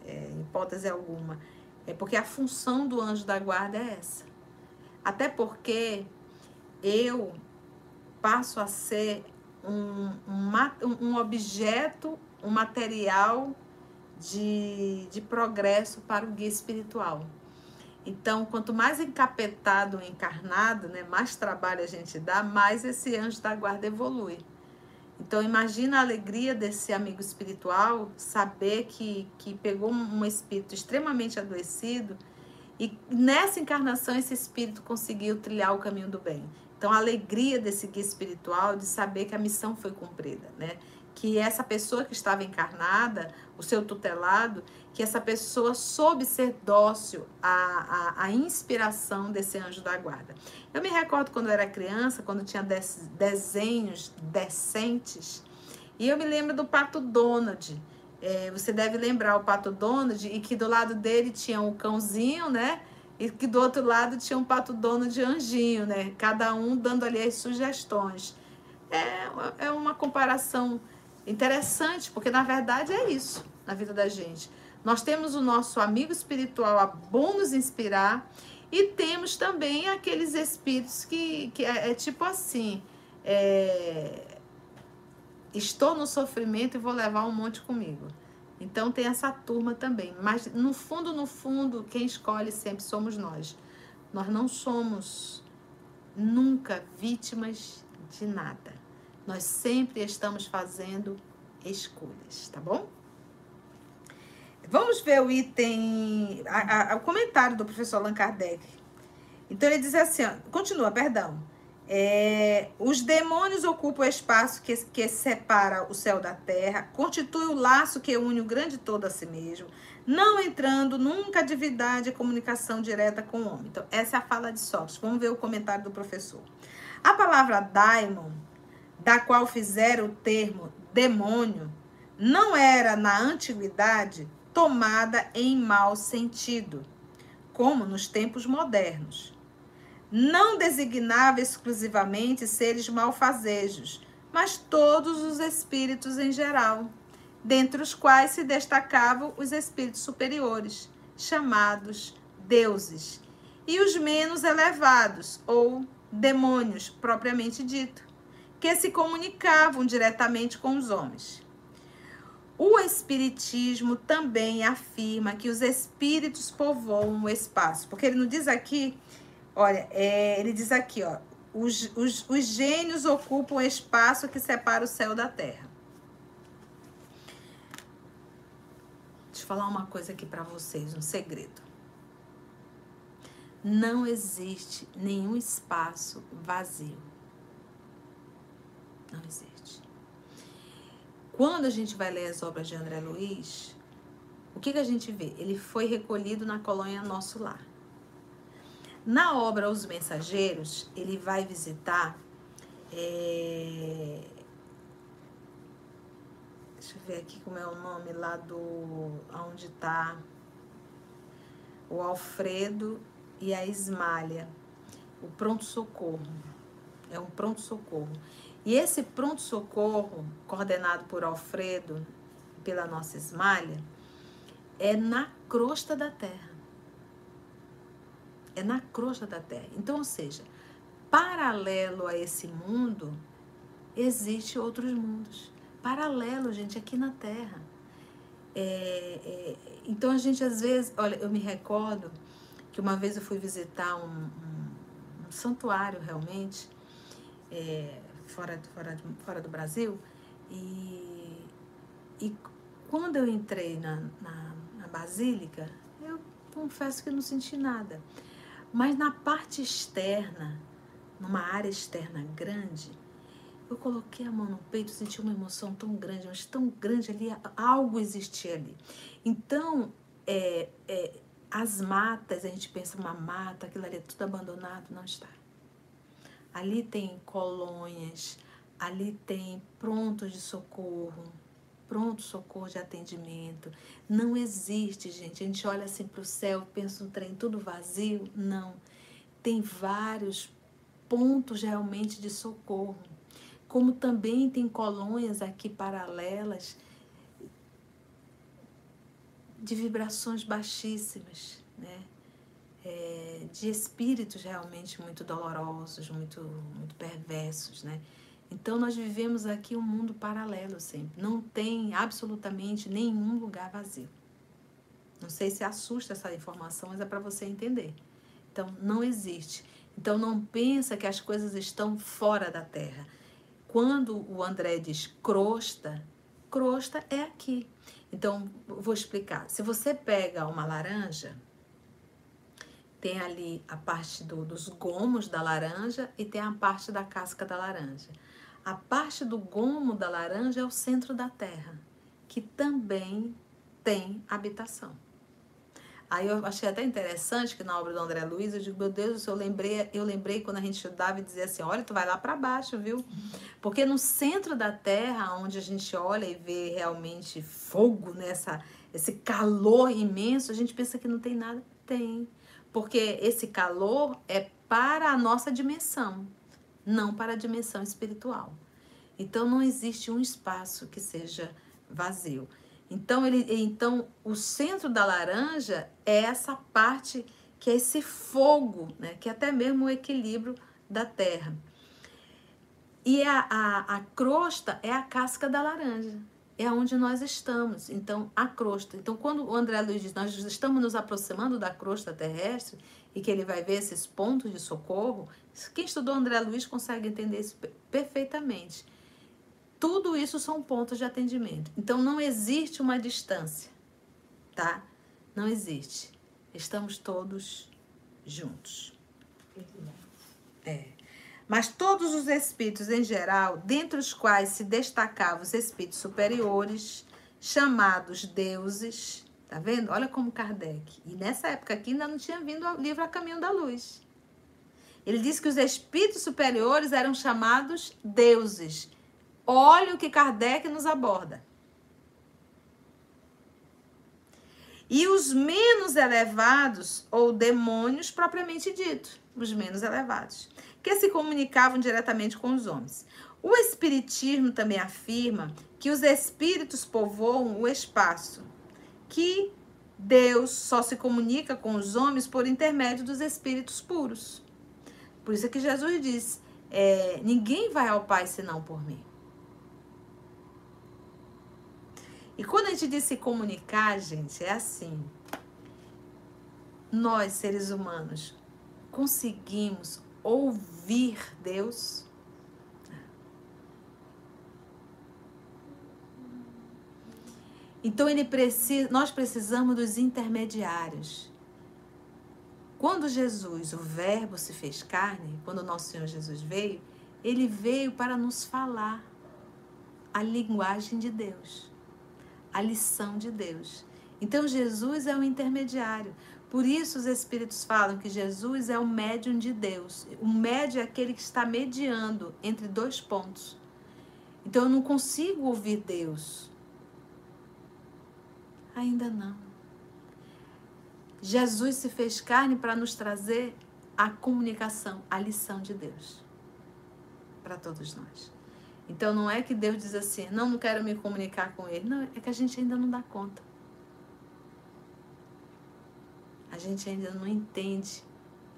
É, hipótese alguma, é porque a função do anjo da guarda é essa. Até porque eu passo a ser um, um, um objeto, um material de, de progresso para o guia espiritual. Então, quanto mais encapetado, encarnado, né, mais trabalho a gente dá, mais esse anjo da guarda evolui. Então, imagina a alegria desse amigo espiritual saber que, que pegou um espírito extremamente adoecido e nessa encarnação esse espírito conseguiu trilhar o caminho do bem. Então, a alegria desse guia espiritual de saber que a missão foi cumprida, né? Que essa pessoa que estava encarnada o seu tutelado, que essa pessoa soube ser dócil à, à, à, inspiração desse anjo da guarda. Eu me recordo quando eu era criança, quando tinha desenhos decentes, e eu me lembro do Pato Donald. É, você deve lembrar o Pato Donald, e que do lado dele tinha um cãozinho, né? E que do outro lado tinha um Pato Donald anjinho, né? Cada um dando ali as sugestões. É, é uma comparação Interessante, porque na verdade é isso na vida da gente. Nós temos o nosso amigo espiritual a bom nos inspirar e temos também aqueles espíritos que, que é, é tipo assim: é, estou no sofrimento e vou levar um monte comigo. Então tem essa turma também. Mas no fundo, no fundo, quem escolhe sempre somos nós. Nós não somos nunca vítimas de nada. Nós sempre estamos fazendo escolhas, tá bom? Vamos ver o item, a, a, o comentário do professor Allan Kardec. Então ele diz assim, ó, continua, perdão. É, os demônios ocupam o espaço que, que separa o céu da terra, constitui o laço que une o grande todo a si mesmo, não entrando nunca a divindade e comunicação direta com o homem. Então, essa é a fala de Sócrates. Vamos ver o comentário do professor. A palavra daimon da qual fizeram o termo demônio, não era na antiguidade tomada em mau sentido, como nos tempos modernos. Não designava exclusivamente seres malfazejos, mas todos os espíritos em geral. dentre os quais se destacavam os espíritos superiores, chamados deuses, e os menos elevados, ou demônios, propriamente dito, que se comunicavam diretamente com os homens. O Espiritismo também afirma que os espíritos povoam o espaço, porque ele não diz aqui, olha, é, ele diz aqui, ó, os, os, os gênios ocupam o espaço que separa o céu da terra. Deixa eu falar uma coisa aqui para vocês, um segredo. Não existe nenhum espaço vazio. Não existe. Quando a gente vai ler as obras de André Luiz, o que, que a gente vê? Ele foi recolhido na colônia Nosso Lar. Na obra Os Mensageiros, ele vai visitar. É... Deixa eu ver aqui como é o nome lá do. onde está o Alfredo e a Ismália. O pronto-socorro. É um pronto-socorro. E esse pronto-socorro, coordenado por Alfredo, pela nossa Esmalha, é na crosta da terra. É na crosta da terra. Então, ou seja, paralelo a esse mundo, existe outros mundos. Paralelo, gente, aqui na terra. É, é, então a gente às vezes, olha, eu me recordo que uma vez eu fui visitar um, um, um santuário realmente, é, fora, fora, fora do Brasil. E, e quando eu entrei na, na, na Basílica, eu confesso que não senti nada. Mas na parte externa, numa área externa grande, eu coloquei a mão no peito, senti uma emoção tão grande, mas tão grande ali, algo existia ali. Então, é, é, as matas, a gente pensa uma mata, aquilo ali é tudo abandonado, não está. Ali tem colônias, ali tem prontos de socorro, pronto socorro de atendimento. Não existe, gente. A gente olha assim para o céu, pensa um trem tudo vazio. Não. Tem vários pontos realmente de socorro. Como também tem colônias aqui paralelas de vibrações baixíssimas, né? é, de espíritos realmente muito dolorosos, muito, muito perversos, né? Então nós vivemos aqui um mundo paralelo sempre. Não tem absolutamente nenhum lugar vazio. Não sei se assusta essa informação, mas é para você entender. Então não existe. Então não pensa que as coisas estão fora da Terra. Quando o André diz crosta, crosta é aqui. Então vou explicar. Se você pega uma laranja, tem ali a parte do, dos gomos da laranja e tem a parte da casca da laranja. A parte do gomo da laranja é o centro da terra, que também tem habitação. Aí eu achei até interessante que na obra do André Luiz, eu digo, meu Deus, eu lembrei, eu lembrei quando a gente estudava e dizia assim, olha, tu vai lá para baixo, viu? Porque no centro da terra, onde a gente olha e vê realmente fogo nessa, esse calor imenso, a gente pensa que não tem nada. Tem porque esse calor é para a nossa dimensão, não para a dimensão espiritual. Então não existe um espaço que seja vazio. Então ele, então o centro da laranja é essa parte que é esse fogo, né? Que é até mesmo o equilíbrio da Terra. E a, a, a crosta é a casca da laranja é onde nós estamos. Então, a crosta. Então, quando o André Luiz diz nós estamos nos aproximando da crosta terrestre e que ele vai ver esses pontos de socorro, quem estudou André Luiz consegue entender isso perfeitamente. Tudo isso são pontos de atendimento. Então, não existe uma distância, tá? Não existe. Estamos todos juntos. É. Mas todos os espíritos em geral, dentre os quais se destacavam os espíritos superiores, chamados deuses, tá vendo? Olha como Kardec. E nessa época aqui ainda não tinha vindo o livro A Caminho da Luz. Ele disse que os espíritos superiores eram chamados deuses. Olha o que Kardec nos aborda. E os menos elevados, ou demônios propriamente dito, os menos elevados que se comunicavam diretamente com os homens. O Espiritismo também afirma que os espíritos povoam o espaço, que Deus só se comunica com os homens por intermédio dos espíritos puros. Por isso é que Jesus diz: é, ninguém vai ao Pai senão por mim. E quando a gente diz se comunicar, gente, é assim. Nós, seres humanos, conseguimos ouvir Deus? Então ele precisa, nós precisamos dos intermediários. Quando Jesus, o Verbo, se fez carne, quando o nosso Senhor Jesus veio, ele veio para nos falar a linguagem de Deus, a lição de Deus. Então Jesus é o intermediário. Por isso os Espíritos falam que Jesus é o médium de Deus. O médium é aquele que está mediando entre dois pontos. Então eu não consigo ouvir Deus. Ainda não. Jesus se fez carne para nos trazer a comunicação, a lição de Deus para todos nós. Então não é que Deus diz assim, não, não quero me comunicar com ele. Não, é que a gente ainda não dá conta. A gente ainda não entende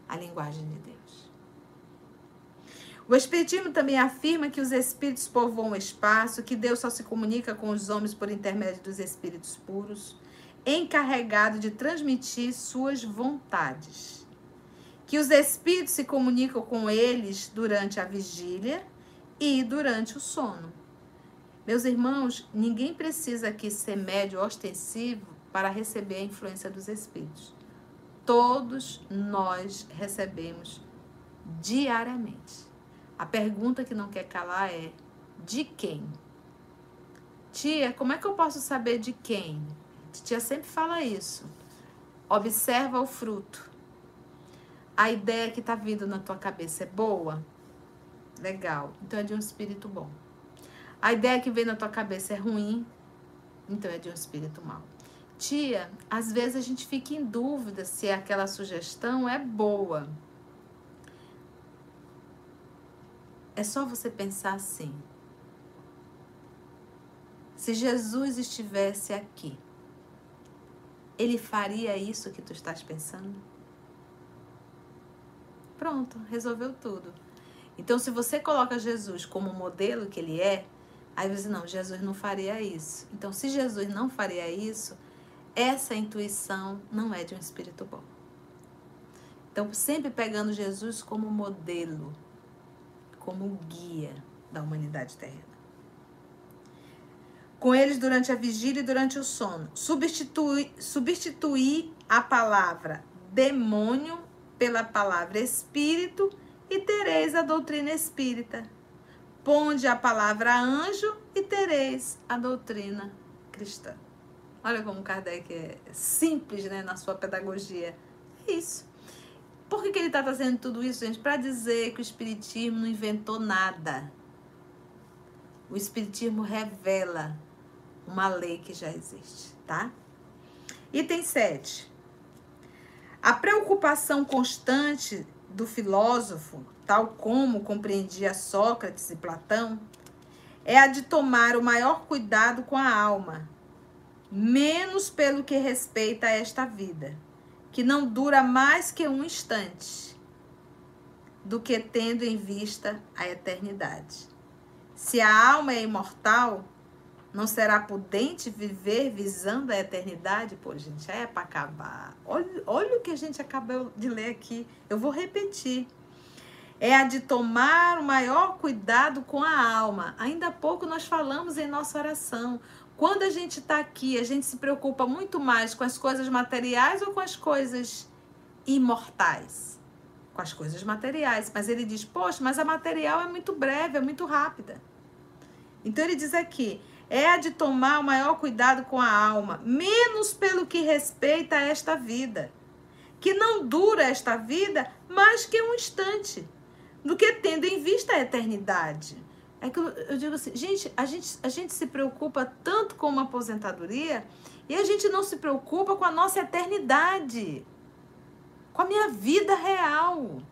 a linguagem de Deus. O Espiritismo também afirma que os espíritos povoam o espaço, que Deus só se comunica com os homens por intermédio dos espíritos puros, encarregado de transmitir suas vontades. Que os espíritos se comunicam com eles durante a vigília e durante o sono. Meus irmãos, ninguém precisa aqui ser médio ostensivo para receber a influência dos espíritos. Todos nós recebemos diariamente. A pergunta que não quer calar é: de quem? Tia, como é que eu posso saber de quem? Tia sempre fala isso. Observa o fruto. A ideia que está vindo na tua cabeça é boa? Legal. Então é de um espírito bom. A ideia que vem na tua cabeça é ruim? Então é de um espírito mau. Tia, às vezes a gente fica em dúvida se aquela sugestão é boa. É só você pensar assim. Se Jesus estivesse aqui, ele faria isso que tu estás pensando? Pronto, resolveu tudo. Então, se você coloca Jesus como modelo que ele é, aí você não, Jesus não faria isso. Então, se Jesus não faria isso, essa intuição não é de um espírito bom. Então, sempre pegando Jesus como modelo como guia da humanidade terrena. Com eles durante a vigília e durante o sono. Substituir, substituir a palavra demônio pela palavra espírito e tereis a doutrina espírita. Ponde a palavra anjo e tereis a doutrina cristã. Olha como Kardec é simples né, na sua pedagogia. É isso. Por que, que ele está trazendo tudo isso, gente? Para dizer que o Espiritismo não inventou nada. O Espiritismo revela uma lei que já existe, tá? Item 7. A preocupação constante do filósofo, tal como compreendia Sócrates e Platão, é a de tomar o maior cuidado com a alma, menos pelo que respeita a esta vida que não dura mais que um instante, do que tendo em vista a eternidade. Se a alma é imortal, não será prudente viver visando a eternidade? Pô, gente, é para acabar. Olha, olha o que a gente acabou de ler aqui. Eu vou repetir. É a de tomar o maior cuidado com a alma. Ainda há pouco nós falamos em nossa oração. Quando a gente está aqui, a gente se preocupa muito mais com as coisas materiais ou com as coisas imortais? Com as coisas materiais. Mas ele diz, poxa, mas a material é muito breve, é muito rápida. Então ele diz aqui, é a de tomar o maior cuidado com a alma, menos pelo que respeita a esta vida, que não dura esta vida mais que um instante, do que tendo em vista a eternidade. É que eu, eu digo assim, gente a, gente, a gente se preocupa tanto com uma aposentadoria e a gente não se preocupa com a nossa eternidade, com a minha vida real,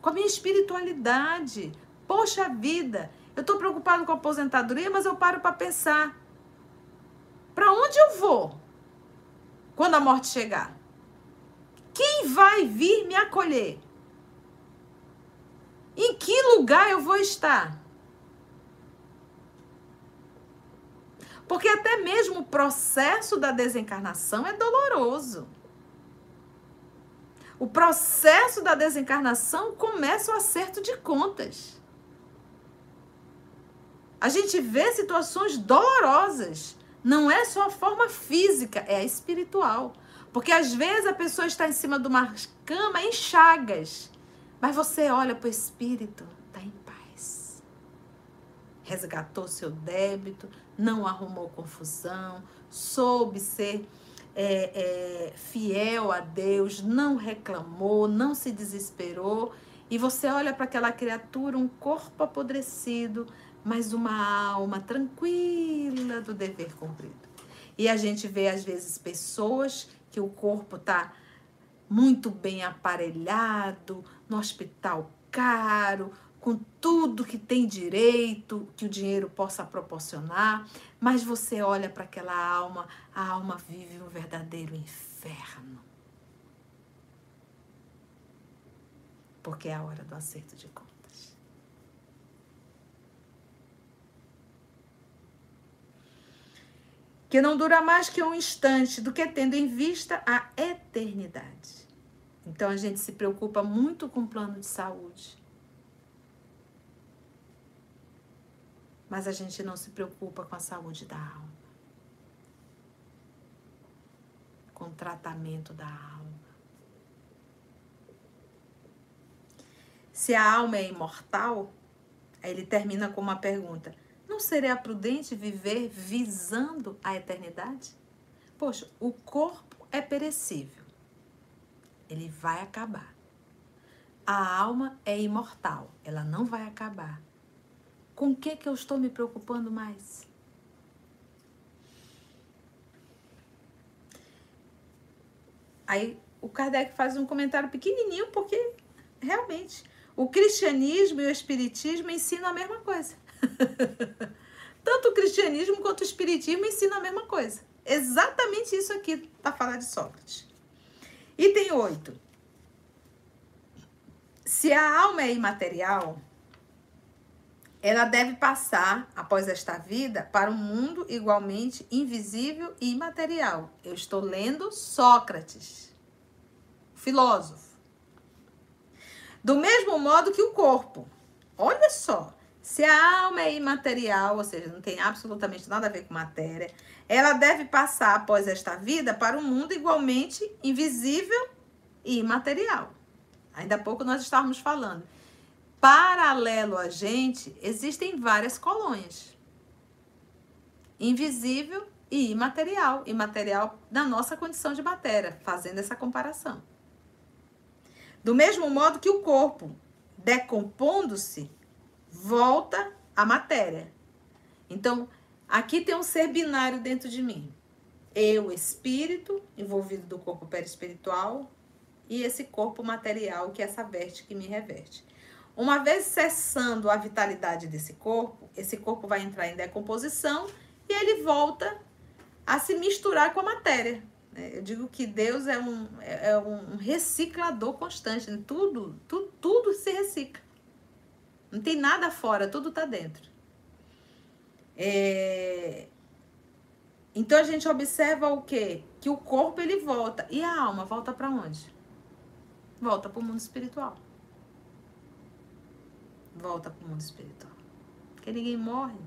com a minha espiritualidade. Poxa vida, eu estou preocupado com a aposentadoria, mas eu paro para pensar. Para onde eu vou quando a morte chegar? Quem vai vir me acolher? Em que lugar eu vou estar? Porque até mesmo o processo da desencarnação é doloroso. O processo da desencarnação começa o acerto de contas. A gente vê situações dolorosas. Não é só a forma física, é a espiritual. Porque às vezes a pessoa está em cima de uma cama em chagas, mas você olha para o espírito, está em paz. Resgatou seu débito, não arrumou confusão, soube ser é, é, fiel a Deus, não reclamou, não se desesperou. E você olha para aquela criatura, um corpo apodrecido, mas uma alma tranquila do dever cumprido. E a gente vê, às vezes, pessoas que o corpo está muito bem aparelhado, no hospital caro, com tudo que tem direito, que o dinheiro possa proporcionar, mas você olha para aquela alma, a alma vive um verdadeiro inferno. Porque é a hora do acerto de contas. Que não dura mais que um instante, do que tendo em vista a eternidade. Então a gente se preocupa muito com o plano de saúde mas a gente não se preocupa com a saúde da alma, com o tratamento da alma. Se a alma é imortal, aí ele termina com uma pergunta: não seria prudente viver visando a eternidade? Poxa, o corpo é perecível, ele vai acabar. A alma é imortal, ela não vai acabar. Com o que, que eu estou me preocupando mais? Aí o Kardec faz um comentário pequenininho, porque realmente o cristianismo e o espiritismo ensinam a mesma coisa. Cristianismo quanto o espiritismo ensinam a mesma coisa. Exatamente isso aqui para falar de Sócrates. Item 8. Se a alma é imaterial, ela deve passar, após esta vida, para um mundo igualmente invisível e imaterial. Eu estou lendo Sócrates, filósofo. Do mesmo modo que o corpo. Olha só, se a alma é imaterial, ou seja, não tem absolutamente nada a ver com matéria, ela deve passar após esta vida para um mundo igualmente invisível e imaterial. Ainda há pouco nós estávamos falando paralelo a gente, existem várias colônias. Invisível e imaterial. Imaterial na nossa condição de matéria, fazendo essa comparação. Do mesmo modo que o corpo, decompondo-se, volta à matéria. Então, aqui tem um ser binário dentro de mim. Eu, espírito, envolvido do corpo perispiritual, e esse corpo material que é essa veste que me reverte. Uma vez cessando a vitalidade desse corpo, esse corpo vai entrar em decomposição e ele volta a se misturar com a matéria. Né? Eu digo que Deus é um, é um reciclador constante. Né? Tudo, tudo, tudo se recicla. Não tem nada fora, tudo está dentro. É... Então a gente observa o quê? Que o corpo ele volta. E a alma volta para onde? Volta para o mundo espiritual volta para o mundo espiritual. Porque ninguém morre.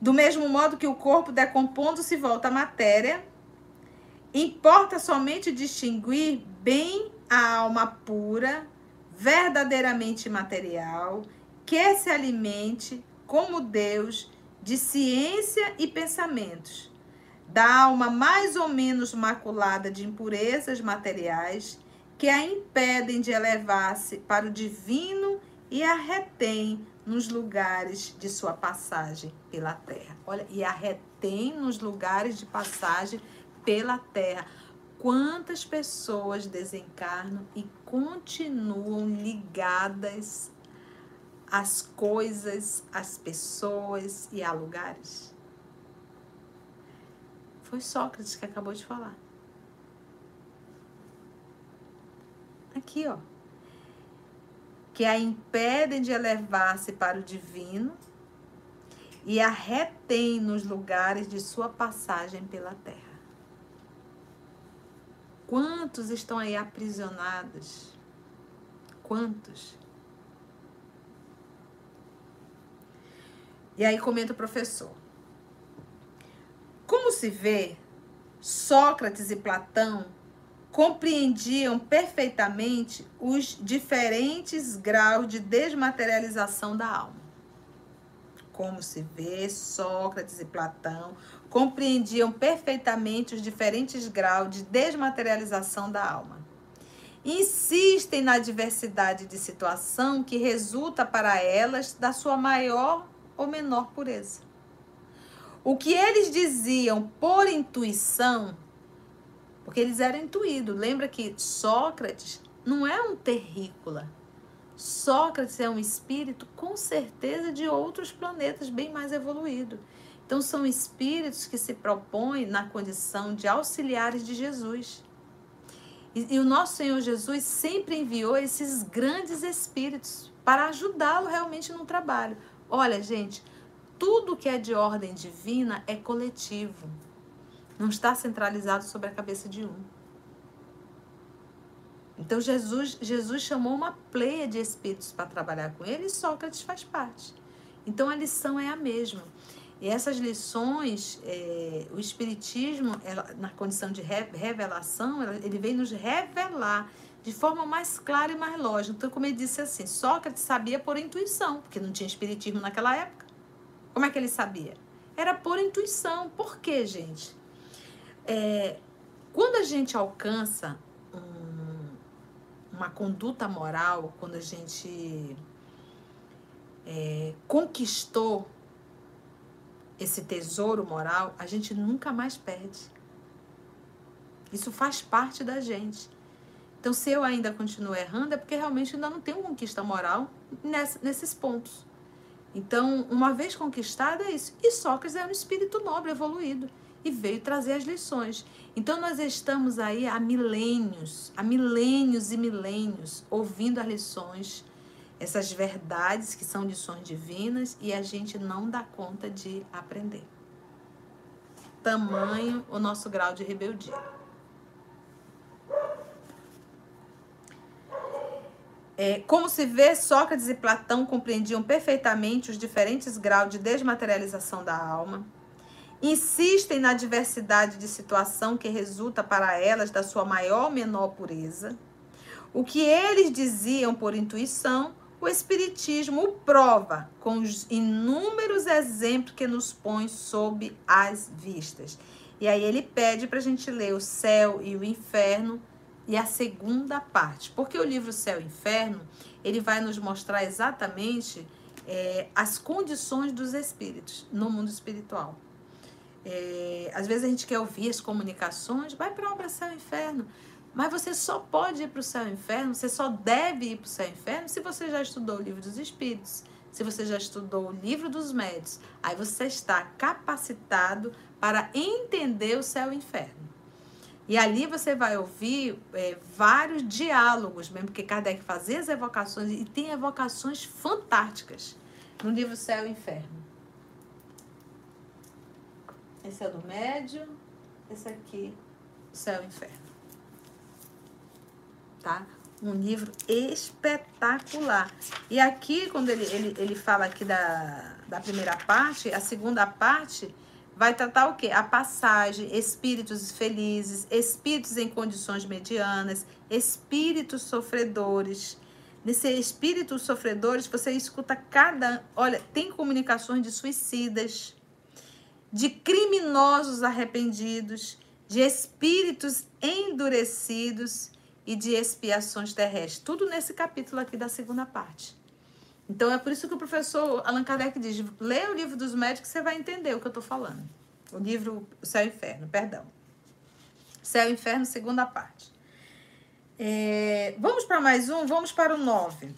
Do mesmo modo que o corpo decompondo-se volta à matéria, importa somente distinguir bem a alma pura, verdadeiramente material, que se alimente como Deus de ciência e pensamentos, da alma mais ou menos maculada de impurezas materiais que a impedem de elevar-se para o divino e a retém nos lugares de sua passagem pela terra. Olha, e a retém nos lugares de passagem pela terra. Quantas pessoas desencarnam e continuam ligadas às coisas, às pessoas e a lugares? Foi Sócrates que acabou de falar. Aqui, ó. Que a impedem de elevar-se para o divino e a retém nos lugares de sua passagem pela terra. Quantos estão aí aprisionados? Quantos? E aí comenta o professor. Como se vê, Sócrates e Platão compreendiam perfeitamente os diferentes graus de desmaterialização da alma. Como se vê, Sócrates e Platão compreendiam perfeitamente os diferentes graus de desmaterialização da alma. Insistem na diversidade de situação que resulta para elas da sua maior ou menor pureza. O que eles diziam por intuição porque eles eram intuídos. Lembra que Sócrates não é um terrícola. Sócrates é um espírito, com certeza, de outros planetas bem mais evoluído. Então, são espíritos que se propõem na condição de auxiliares de Jesus. E, e o nosso Senhor Jesus sempre enviou esses grandes espíritos para ajudá-lo realmente no trabalho. Olha, gente, tudo que é de ordem divina é coletivo. Não está centralizado sobre a cabeça de um. Então Jesus, Jesus chamou uma pleia de espíritos para trabalhar com ele e Sócrates faz parte. Então a lição é a mesma. E essas lições, é, o Espiritismo, ela, na condição de re, revelação, ela, ele vem nos revelar de forma mais clara e mais lógica. Então, como ele disse assim, Sócrates sabia por intuição, porque não tinha Espiritismo naquela época. Como é que ele sabia? Era por intuição. Por quê, gente? É, quando a gente alcança um, uma conduta moral, quando a gente é, conquistou esse tesouro moral, a gente nunca mais perde. Isso faz parte da gente. Então, se eu ainda continuo errando, é porque realmente ainda não tenho conquista moral nessa, nesses pontos. Então, uma vez conquistado, é isso. E Sócrates é um espírito nobre, evoluído e veio trazer as lições. Então nós estamos aí há milênios, há milênios e milênios ouvindo as lições, essas verdades que são lições divinas e a gente não dá conta de aprender. Tamanho o nosso grau de rebeldia. É, como se vê, Sócrates e Platão compreendiam perfeitamente os diferentes graus de desmaterialização da alma insistem na diversidade de situação que resulta para elas da sua maior ou menor pureza. O que eles diziam por intuição, o Espiritismo o prova com os inúmeros exemplos que nos põe sob as vistas. E aí ele pede para a gente ler o céu e o inferno e a segunda parte. Porque o livro Céu e Inferno, ele vai nos mostrar exatamente é, as condições dos espíritos no mundo espiritual. É, às vezes a gente quer ouvir as comunicações, vai para obra céu e inferno. Mas você só pode ir para o céu e inferno, você só deve ir para o céu e inferno se você já estudou o livro dos Espíritos, se você já estudou o livro dos médios. Aí você está capacitado para entender o céu e o inferno. E ali você vai ouvir é, vários diálogos, mesmo porque Kardec fazia as evocações e tem evocações fantásticas no livro Céu e Inferno. Esse é do médio, esse aqui, céu e inferno. Tá? Um livro espetacular. E aqui, quando ele, ele, ele fala aqui da, da primeira parte, a segunda parte vai tratar o quê? A passagem, espíritos felizes, espíritos em condições medianas, espíritos sofredores. Nesse espíritos sofredores, você escuta cada. Olha, tem comunicações de suicidas de criminosos arrependidos, de espíritos endurecidos e de expiações terrestres. Tudo nesse capítulo aqui da segunda parte. Então é por isso que o professor Allan Kardec diz: lê o livro dos médicos, você vai entender o que eu estou falando. O livro Céu e Inferno, perdão. Céu e Inferno, segunda parte. É, vamos para mais um, vamos para o 9.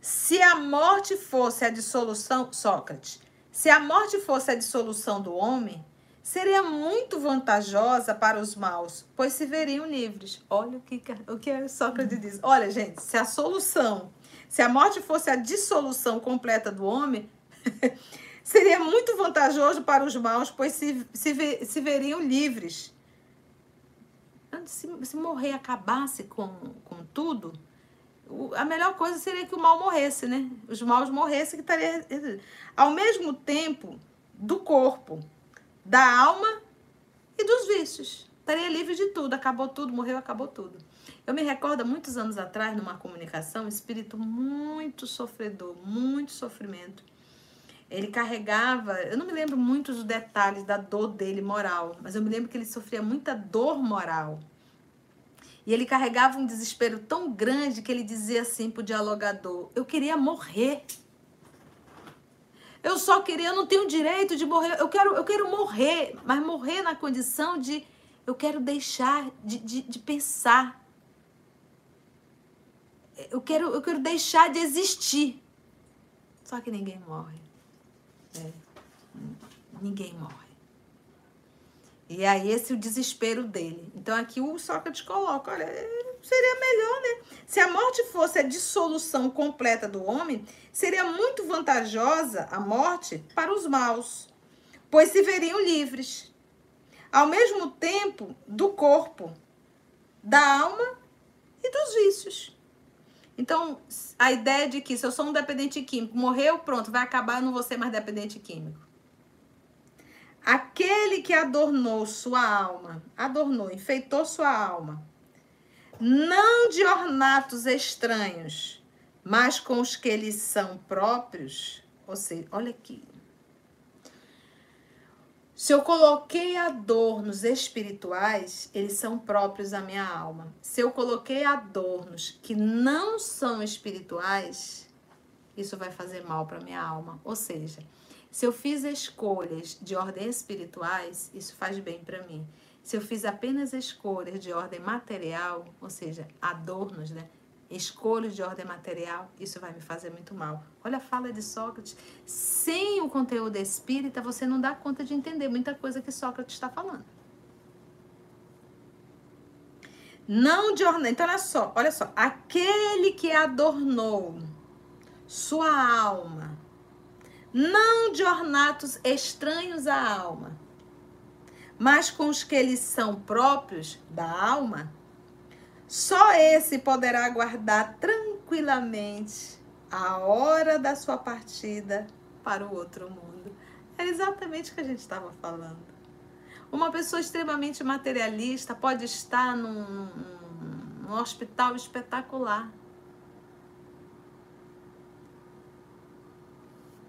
Se a morte fosse a dissolução, Sócrates, se a morte fosse a dissolução do homem, seria muito vantajosa para os maus, pois se veriam livres. Olha o que, o que Sócrates diz. Olha, gente, se a solução, se a morte fosse a dissolução completa do homem, seria muito vantajoso para os maus, pois se, se, se veriam livres. Se, se morrer acabasse com, com tudo, a melhor coisa seria que o mal morresse, né? Os maus morressem, que estaria. Ao mesmo tempo, do corpo, da alma e dos vícios. Estaria livre de tudo, acabou tudo, morreu, acabou tudo. Eu me recordo, muitos anos atrás, numa comunicação, um espírito muito sofredor, muito sofrimento. Ele carregava, eu não me lembro muito dos detalhes da dor dele moral, mas eu me lembro que ele sofria muita dor moral. E ele carregava um desespero tão grande que ele dizia assim pro dialogador: Eu queria morrer. Eu só queria, eu não tenho direito de morrer. Eu quero, eu quero morrer, mas morrer na condição de eu quero deixar de, de, de pensar. Eu quero, eu quero deixar de existir. Só que ninguém morre. É. Ninguém morre. E aí esse é o desespero dele. Então aqui o Sócrates coloca, olha, seria melhor, né? Se a morte fosse a dissolução completa do homem, seria muito vantajosa a morte para os maus, pois se veriam livres, ao mesmo tempo do corpo, da alma e dos vícios. Então, a ideia de que se eu sou um dependente químico, morreu, pronto, vai acabar, eu não vou ser mais dependente químico. Aquele que adornou sua alma, adornou, enfeitou sua alma, não de ornatos estranhos, mas com os que eles são próprios. Ou seja, olha aqui. Se eu coloquei adornos espirituais, eles são próprios à minha alma. Se eu coloquei adornos que não são espirituais, isso vai fazer mal para minha alma. Ou seja, se eu fiz escolhas de ordem espirituais, isso faz bem para mim. Se eu fiz apenas escolhas de ordem material, ou seja, adornos, né? Escolhas de ordem material, isso vai me fazer muito mal. Olha a fala de Sócrates. Sem o conteúdo espírita, você não dá conta de entender muita coisa que Sócrates está falando. Não de ordem. Então, olha só, olha só. Aquele que adornou sua alma não de ornatos estranhos à alma, mas com os que eles são próprios da alma, só esse poderá aguardar tranquilamente a hora da sua partida para o outro mundo. É exatamente o que a gente estava falando. Uma pessoa extremamente materialista pode estar num, num hospital espetacular,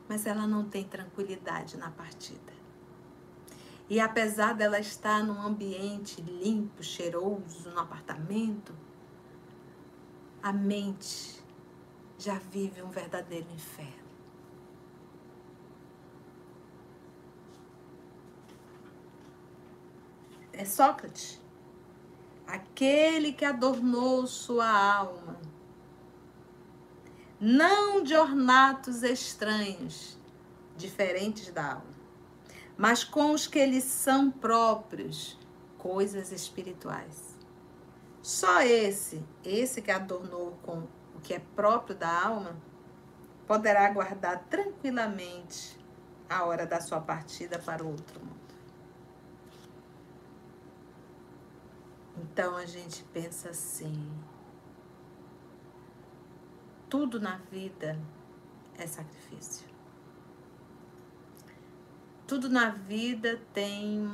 mas ela não tem tranquilidade na partida. E apesar dela estar num ambiente limpo, cheiroso, no apartamento, a mente já vive um verdadeiro inferno. É Sócrates, aquele que adornou sua alma não de ornatos estranhos, diferentes da alma, mas com os que eles são próprios, coisas espirituais. Só esse, esse que adornou com o que é próprio da alma, poderá aguardar tranquilamente a hora da sua partida para o outro mundo. Então a gente pensa assim, tudo na vida é sacrifício. Tudo na vida tem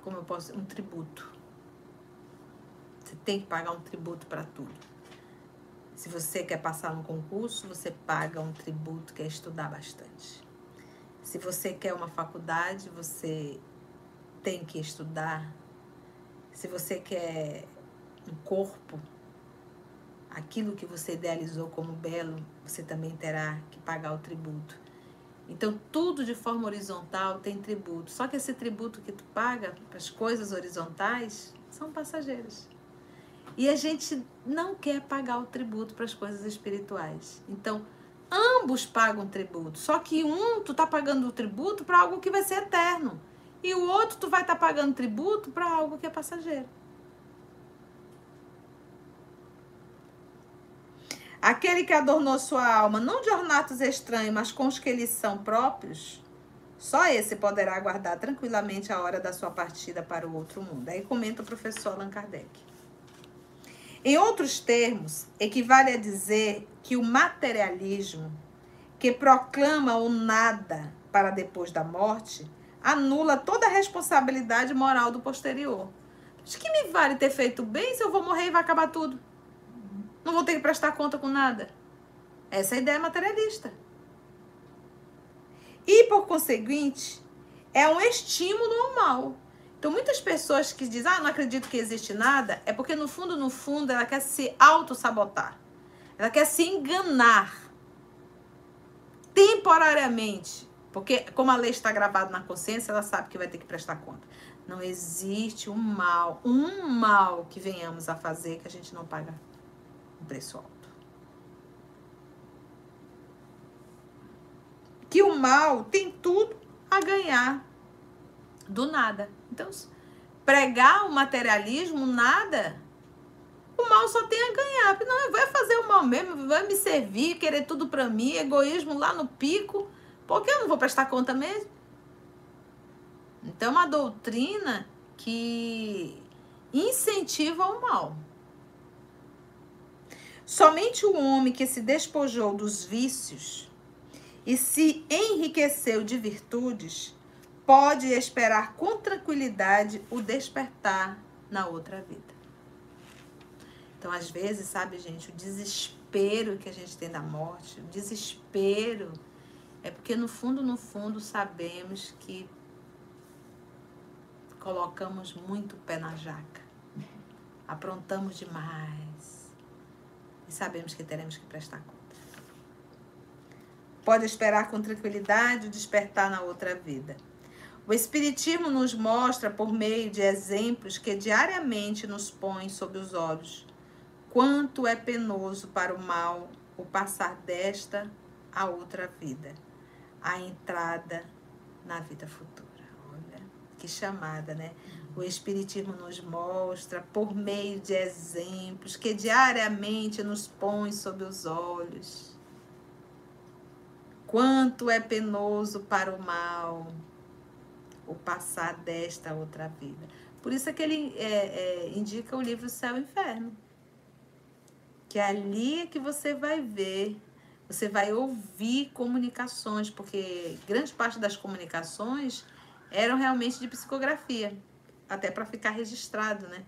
como eu posso, um tributo. Você tem que pagar um tributo para tudo. Se você quer passar no concurso, você paga um tributo que é estudar bastante. Se você quer uma faculdade, você tem que estudar se você quer um corpo, aquilo que você idealizou como belo, você também terá que pagar o tributo. Então, tudo de forma horizontal tem tributo. Só que esse tributo que tu paga para as coisas horizontais são passageiras. E a gente não quer pagar o tributo para as coisas espirituais. Então, ambos pagam tributo. Só que um, tu tá pagando o tributo para algo que vai ser eterno. E o outro, tu vai estar tá pagando tributo para algo que é passageiro. Aquele que adornou sua alma, não de ornatos estranhos, mas com os que lhes são próprios, só esse poderá aguardar tranquilamente a hora da sua partida para o outro mundo. Aí comenta o professor Allan Kardec. Em outros termos, equivale a dizer que o materialismo, que proclama o nada para depois da morte, anula toda a responsabilidade moral do posterior. De que me vale ter feito bem se eu vou morrer e vai acabar tudo? Não vou ter que prestar conta com nada. Essa é a ideia materialista. E, por conseguinte, é um estímulo ao mal. Então, muitas pessoas que dizem, ah, não acredito que existe nada, é porque, no fundo, no fundo, ela quer se auto-sabotar. Ela quer se enganar. Temporariamente. Porque, como a lei está gravada na consciência, ela sabe que vai ter que prestar conta. Não existe um mal, um mal que venhamos a fazer que a gente não paga preço alto. Que o mal tem tudo a ganhar do nada. Então, pregar o materialismo, nada, o mal só tem a ganhar. Não, vai fazer o mal mesmo, vai me servir, querer tudo para mim, egoísmo lá no pico, porque eu não vou prestar conta mesmo. Então, é uma doutrina que incentiva o mal. Somente o homem que se despojou dos vícios e se enriqueceu de virtudes pode esperar com tranquilidade o despertar na outra vida. Então, às vezes, sabe, gente, o desespero que a gente tem da morte, o desespero é porque no fundo, no fundo, sabemos que colocamos muito pé na jaca. Aprontamos demais e sabemos que teremos que prestar conta. Pode esperar com tranquilidade despertar na outra vida. O Espiritismo nos mostra, por meio de exemplos que diariamente nos põe sob os olhos, quanto é penoso para o mal o passar desta a outra vida, a entrada na vida futura. Olha, que chamada, né? O Espiritismo nos mostra por meio de exemplos que diariamente nos põe sob os olhos. Quanto é penoso para o mal o passar desta outra vida. Por isso é que ele é, é, indica o livro Céu e Inferno. Que ali é que você vai ver, você vai ouvir comunicações, porque grande parte das comunicações eram realmente de psicografia até para ficar registrado, né?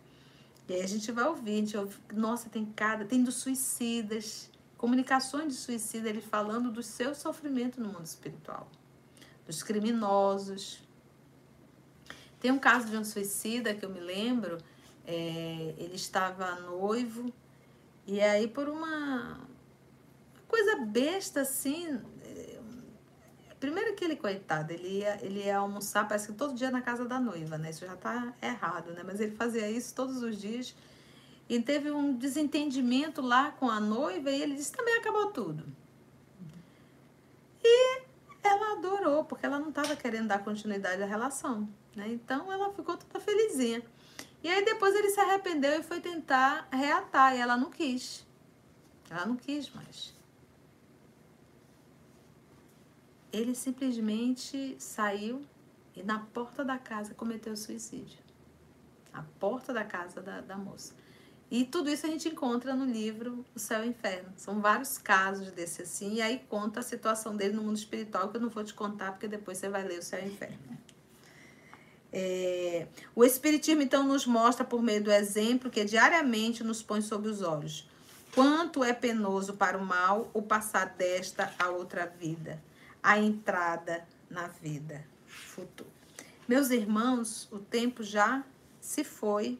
E aí a gente vai ouvir, a gente ouve, nossa, tem cada, tem dos suicidas, comunicações de suicida, ele falando do seu sofrimento no mundo espiritual, dos criminosos. Tem um caso de um suicida que eu me lembro, é, ele estava noivo, e aí por uma coisa besta assim, Primeiro que ele, coitado, ele ia, ele ia almoçar, parece que todo dia na casa da noiva, né? Isso já tá errado, né? Mas ele fazia isso todos os dias. E teve um desentendimento lá com a noiva e ele disse: também acabou tudo. E ela adorou, porque ela não estava querendo dar continuidade à relação, né? Então ela ficou toda felizinha. E aí depois ele se arrependeu e foi tentar reatar, e ela não quis. Ela não quis mais. Ele simplesmente saiu e na porta da casa cometeu suicídio. A porta da casa da, da moça. E tudo isso a gente encontra no livro O Céu e o Inferno. São vários casos desse assim, e aí conta a situação dele no mundo espiritual, que eu não vou te contar, porque depois você vai ler O Céu e o Inferno. É, o Espiritismo, então, nos mostra, por meio do exemplo, que diariamente nos põe sob os olhos. Quanto é penoso para o mal o passar desta a outra vida a entrada na vida futura. Meus irmãos, o tempo já se foi.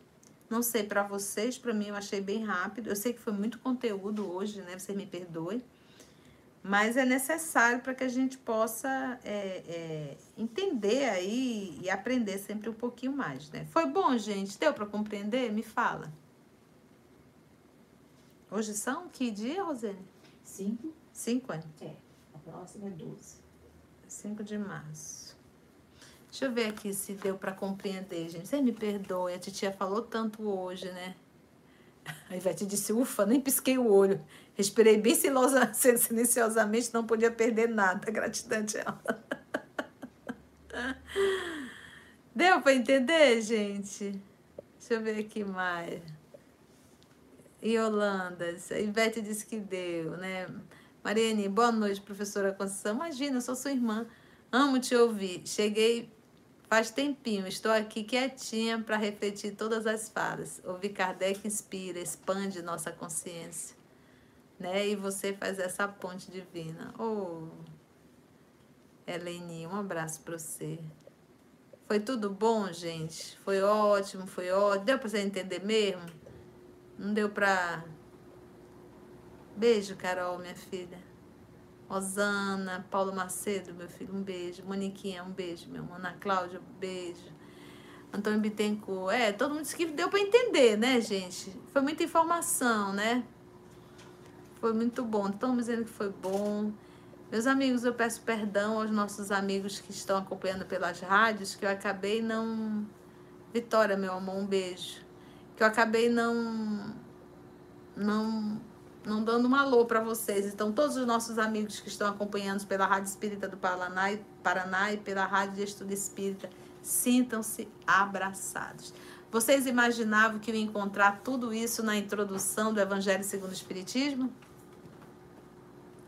Não sei para vocês, para mim eu achei bem rápido. Eu sei que foi muito conteúdo hoje, né? Vocês me perdoem. mas é necessário para que a gente possa é, é, entender aí e aprender sempre um pouquinho mais, né? Foi bom, gente? Deu para compreender? Me fala. Hoje são que dia, Rosane? Cinco. Cinco, é? É. Próxima é doze. Cinco de março. Deixa eu ver aqui se deu para compreender, gente. Você me perdoe, a titia falou tanto hoje, né? A Ivete disse, ufa, nem pisquei o olho. Respirei bem silenciosa, silenciosamente, não podia perder nada. Gratidão, ela. Deu para entender, gente? Deixa eu ver aqui mais. Yolanda, a Ivete disse que deu, né? Mariane, boa noite, professora Conceição. Imagina, eu sou sua irmã. Amo te ouvir. Cheguei faz tempinho, estou aqui quietinha para refletir todas as falas. Ouvir Kardec inspira, expande nossa consciência. Né? E você faz essa ponte divina. Oh, Eleni, um abraço para você. Foi tudo bom, gente? Foi ótimo, foi ótimo. Deu para você entender mesmo? Não deu para. Beijo, Carol, minha filha. Rosana, Paulo Macedo, meu filho, um beijo. Moniquinha, um beijo, meu irmão. Ana Cláudia, um beijo. Antônio Bittencourt. É, todo mundo disse que deu para entender, né, gente? Foi muita informação, né? Foi muito bom. Estamos dizendo que foi bom. Meus amigos, eu peço perdão aos nossos amigos que estão acompanhando pelas rádios, que eu acabei não. Vitória, meu amor, um beijo. Que eu acabei não. Não não dando um alô para vocês. Então, todos os nossos amigos que estão acompanhando pela Rádio Espírita do Paraná e, Paraná e pela Rádio de Estudo Espírita, sintam-se abraçados. Vocês imaginavam que eu ia encontrar tudo isso na introdução do Evangelho segundo o Espiritismo?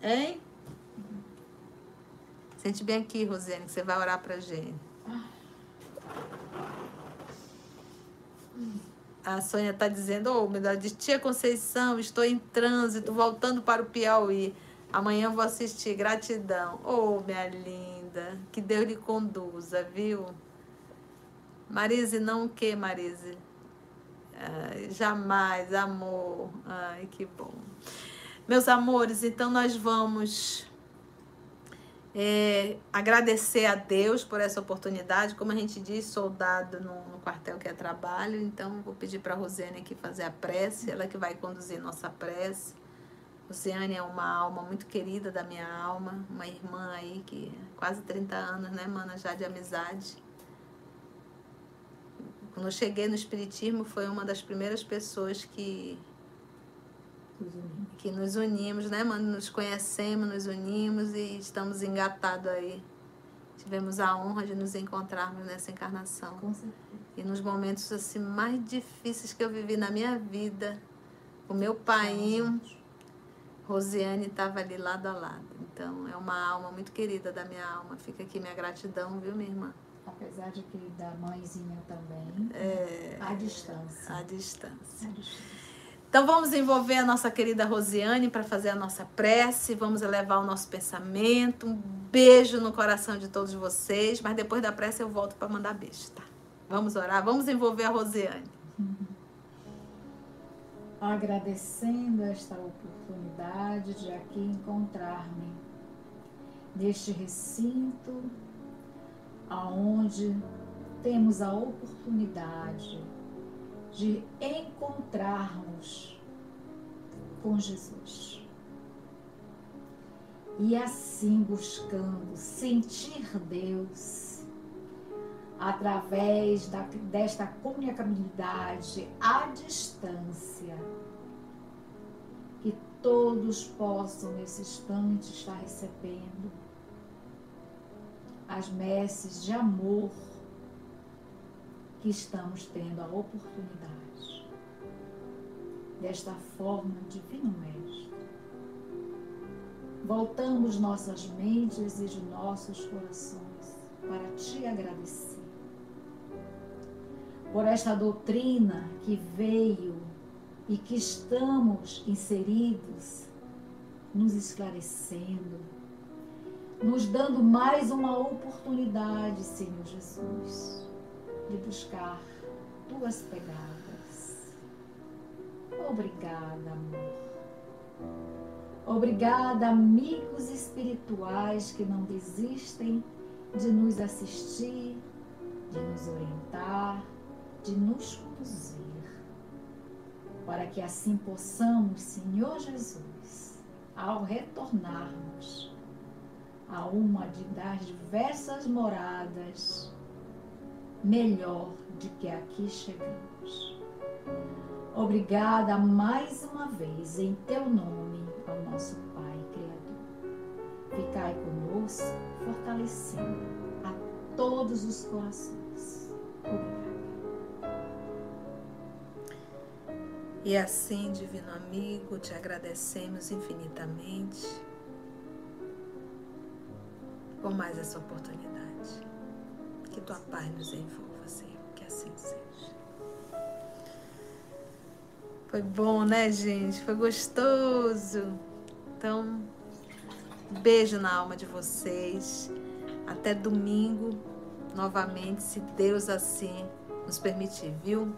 Hein? Sente bem aqui, Rosiane, que você vai orar pra gente. A Sônia está dizendo, ô, oh, de tia Conceição, estou em trânsito, voltando para o Piauí. Amanhã vou assistir, gratidão. Ô, oh, minha linda, que Deus lhe conduza, viu? Marise, não o que, Marise? Ai, jamais, amor. Ai, que bom. Meus amores, então nós vamos é, agradecer a Deus por essa oportunidade. Como a gente diz, soldado no, no quartel que é trabalho. Então, vou pedir para a Rosiane aqui fazer a prece, ela que vai conduzir nossa prece. Rosiane é uma alma muito querida da minha alma, uma irmã aí que quase 30 anos, né, mana, já de amizade. Quando eu cheguei no Espiritismo, foi uma das primeiras pessoas que que nos unimos, né, mano? Nos conhecemos, nos unimos e estamos engatados aí. Tivemos a honra de nos encontrarmos nessa encarnação. Com certeza. E nos momentos assim mais difíceis que eu vivi na minha vida, o meu pai, Rosiane, estava ali lado a lado. Então é uma alma muito querida da minha alma. Fica aqui minha gratidão, viu, minha irmã? Apesar de que da mãezinha também. É, à distância. À distância. À distância. Então vamos envolver a nossa querida Rosiane para fazer a nossa prece, vamos elevar o nosso pensamento. Um beijo no coração de todos vocês, mas depois da prece eu volto para mandar beijo, tá? Vamos orar, vamos envolver a Rosiane. Agradecendo esta oportunidade de aqui encontrar-me neste recinto aonde temos a oportunidade de encontrarmos com Jesus. E assim buscando sentir Deus através da, desta comunicabilidade à distância, que todos possam nesse instante estar recebendo as messes de amor que estamos tendo a oportunidade desta forma, Divino Mestre. Voltamos nossas mentes e de nossos corações para te agradecer por esta doutrina que veio e que estamos inseridos, nos esclarecendo, nos dando mais uma oportunidade, Senhor Jesus de buscar tuas pegadas. Obrigada, amor. Obrigada, amigos espirituais que não desistem de nos assistir, de nos orientar, de nos conduzir, para que assim possamos, Senhor Jesus, ao retornarmos a uma das diversas moradas, melhor de que aqui chegamos. Obrigada mais uma vez em teu nome ao nosso Pai Criador. Ficai conosco, fortalecendo a todos os corações. Obrigada. E assim, divino amigo, te agradecemos infinitamente por mais essa oportunidade. Que tua paz nos envolva, Senhor, que assim seja. Foi bom, né, gente? Foi gostoso. Então, beijo na alma de vocês. Até domingo, novamente, se Deus assim nos permitir, viu?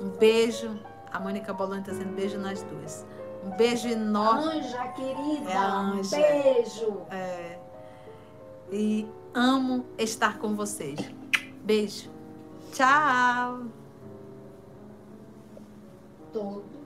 Um beijo. A Mônica Boloni está sendo beijo nas duas. Um beijo enorme. Anja, querida. É Anja. Um beijo. É. E amo estar com vocês. Beijo. Tchau. Todo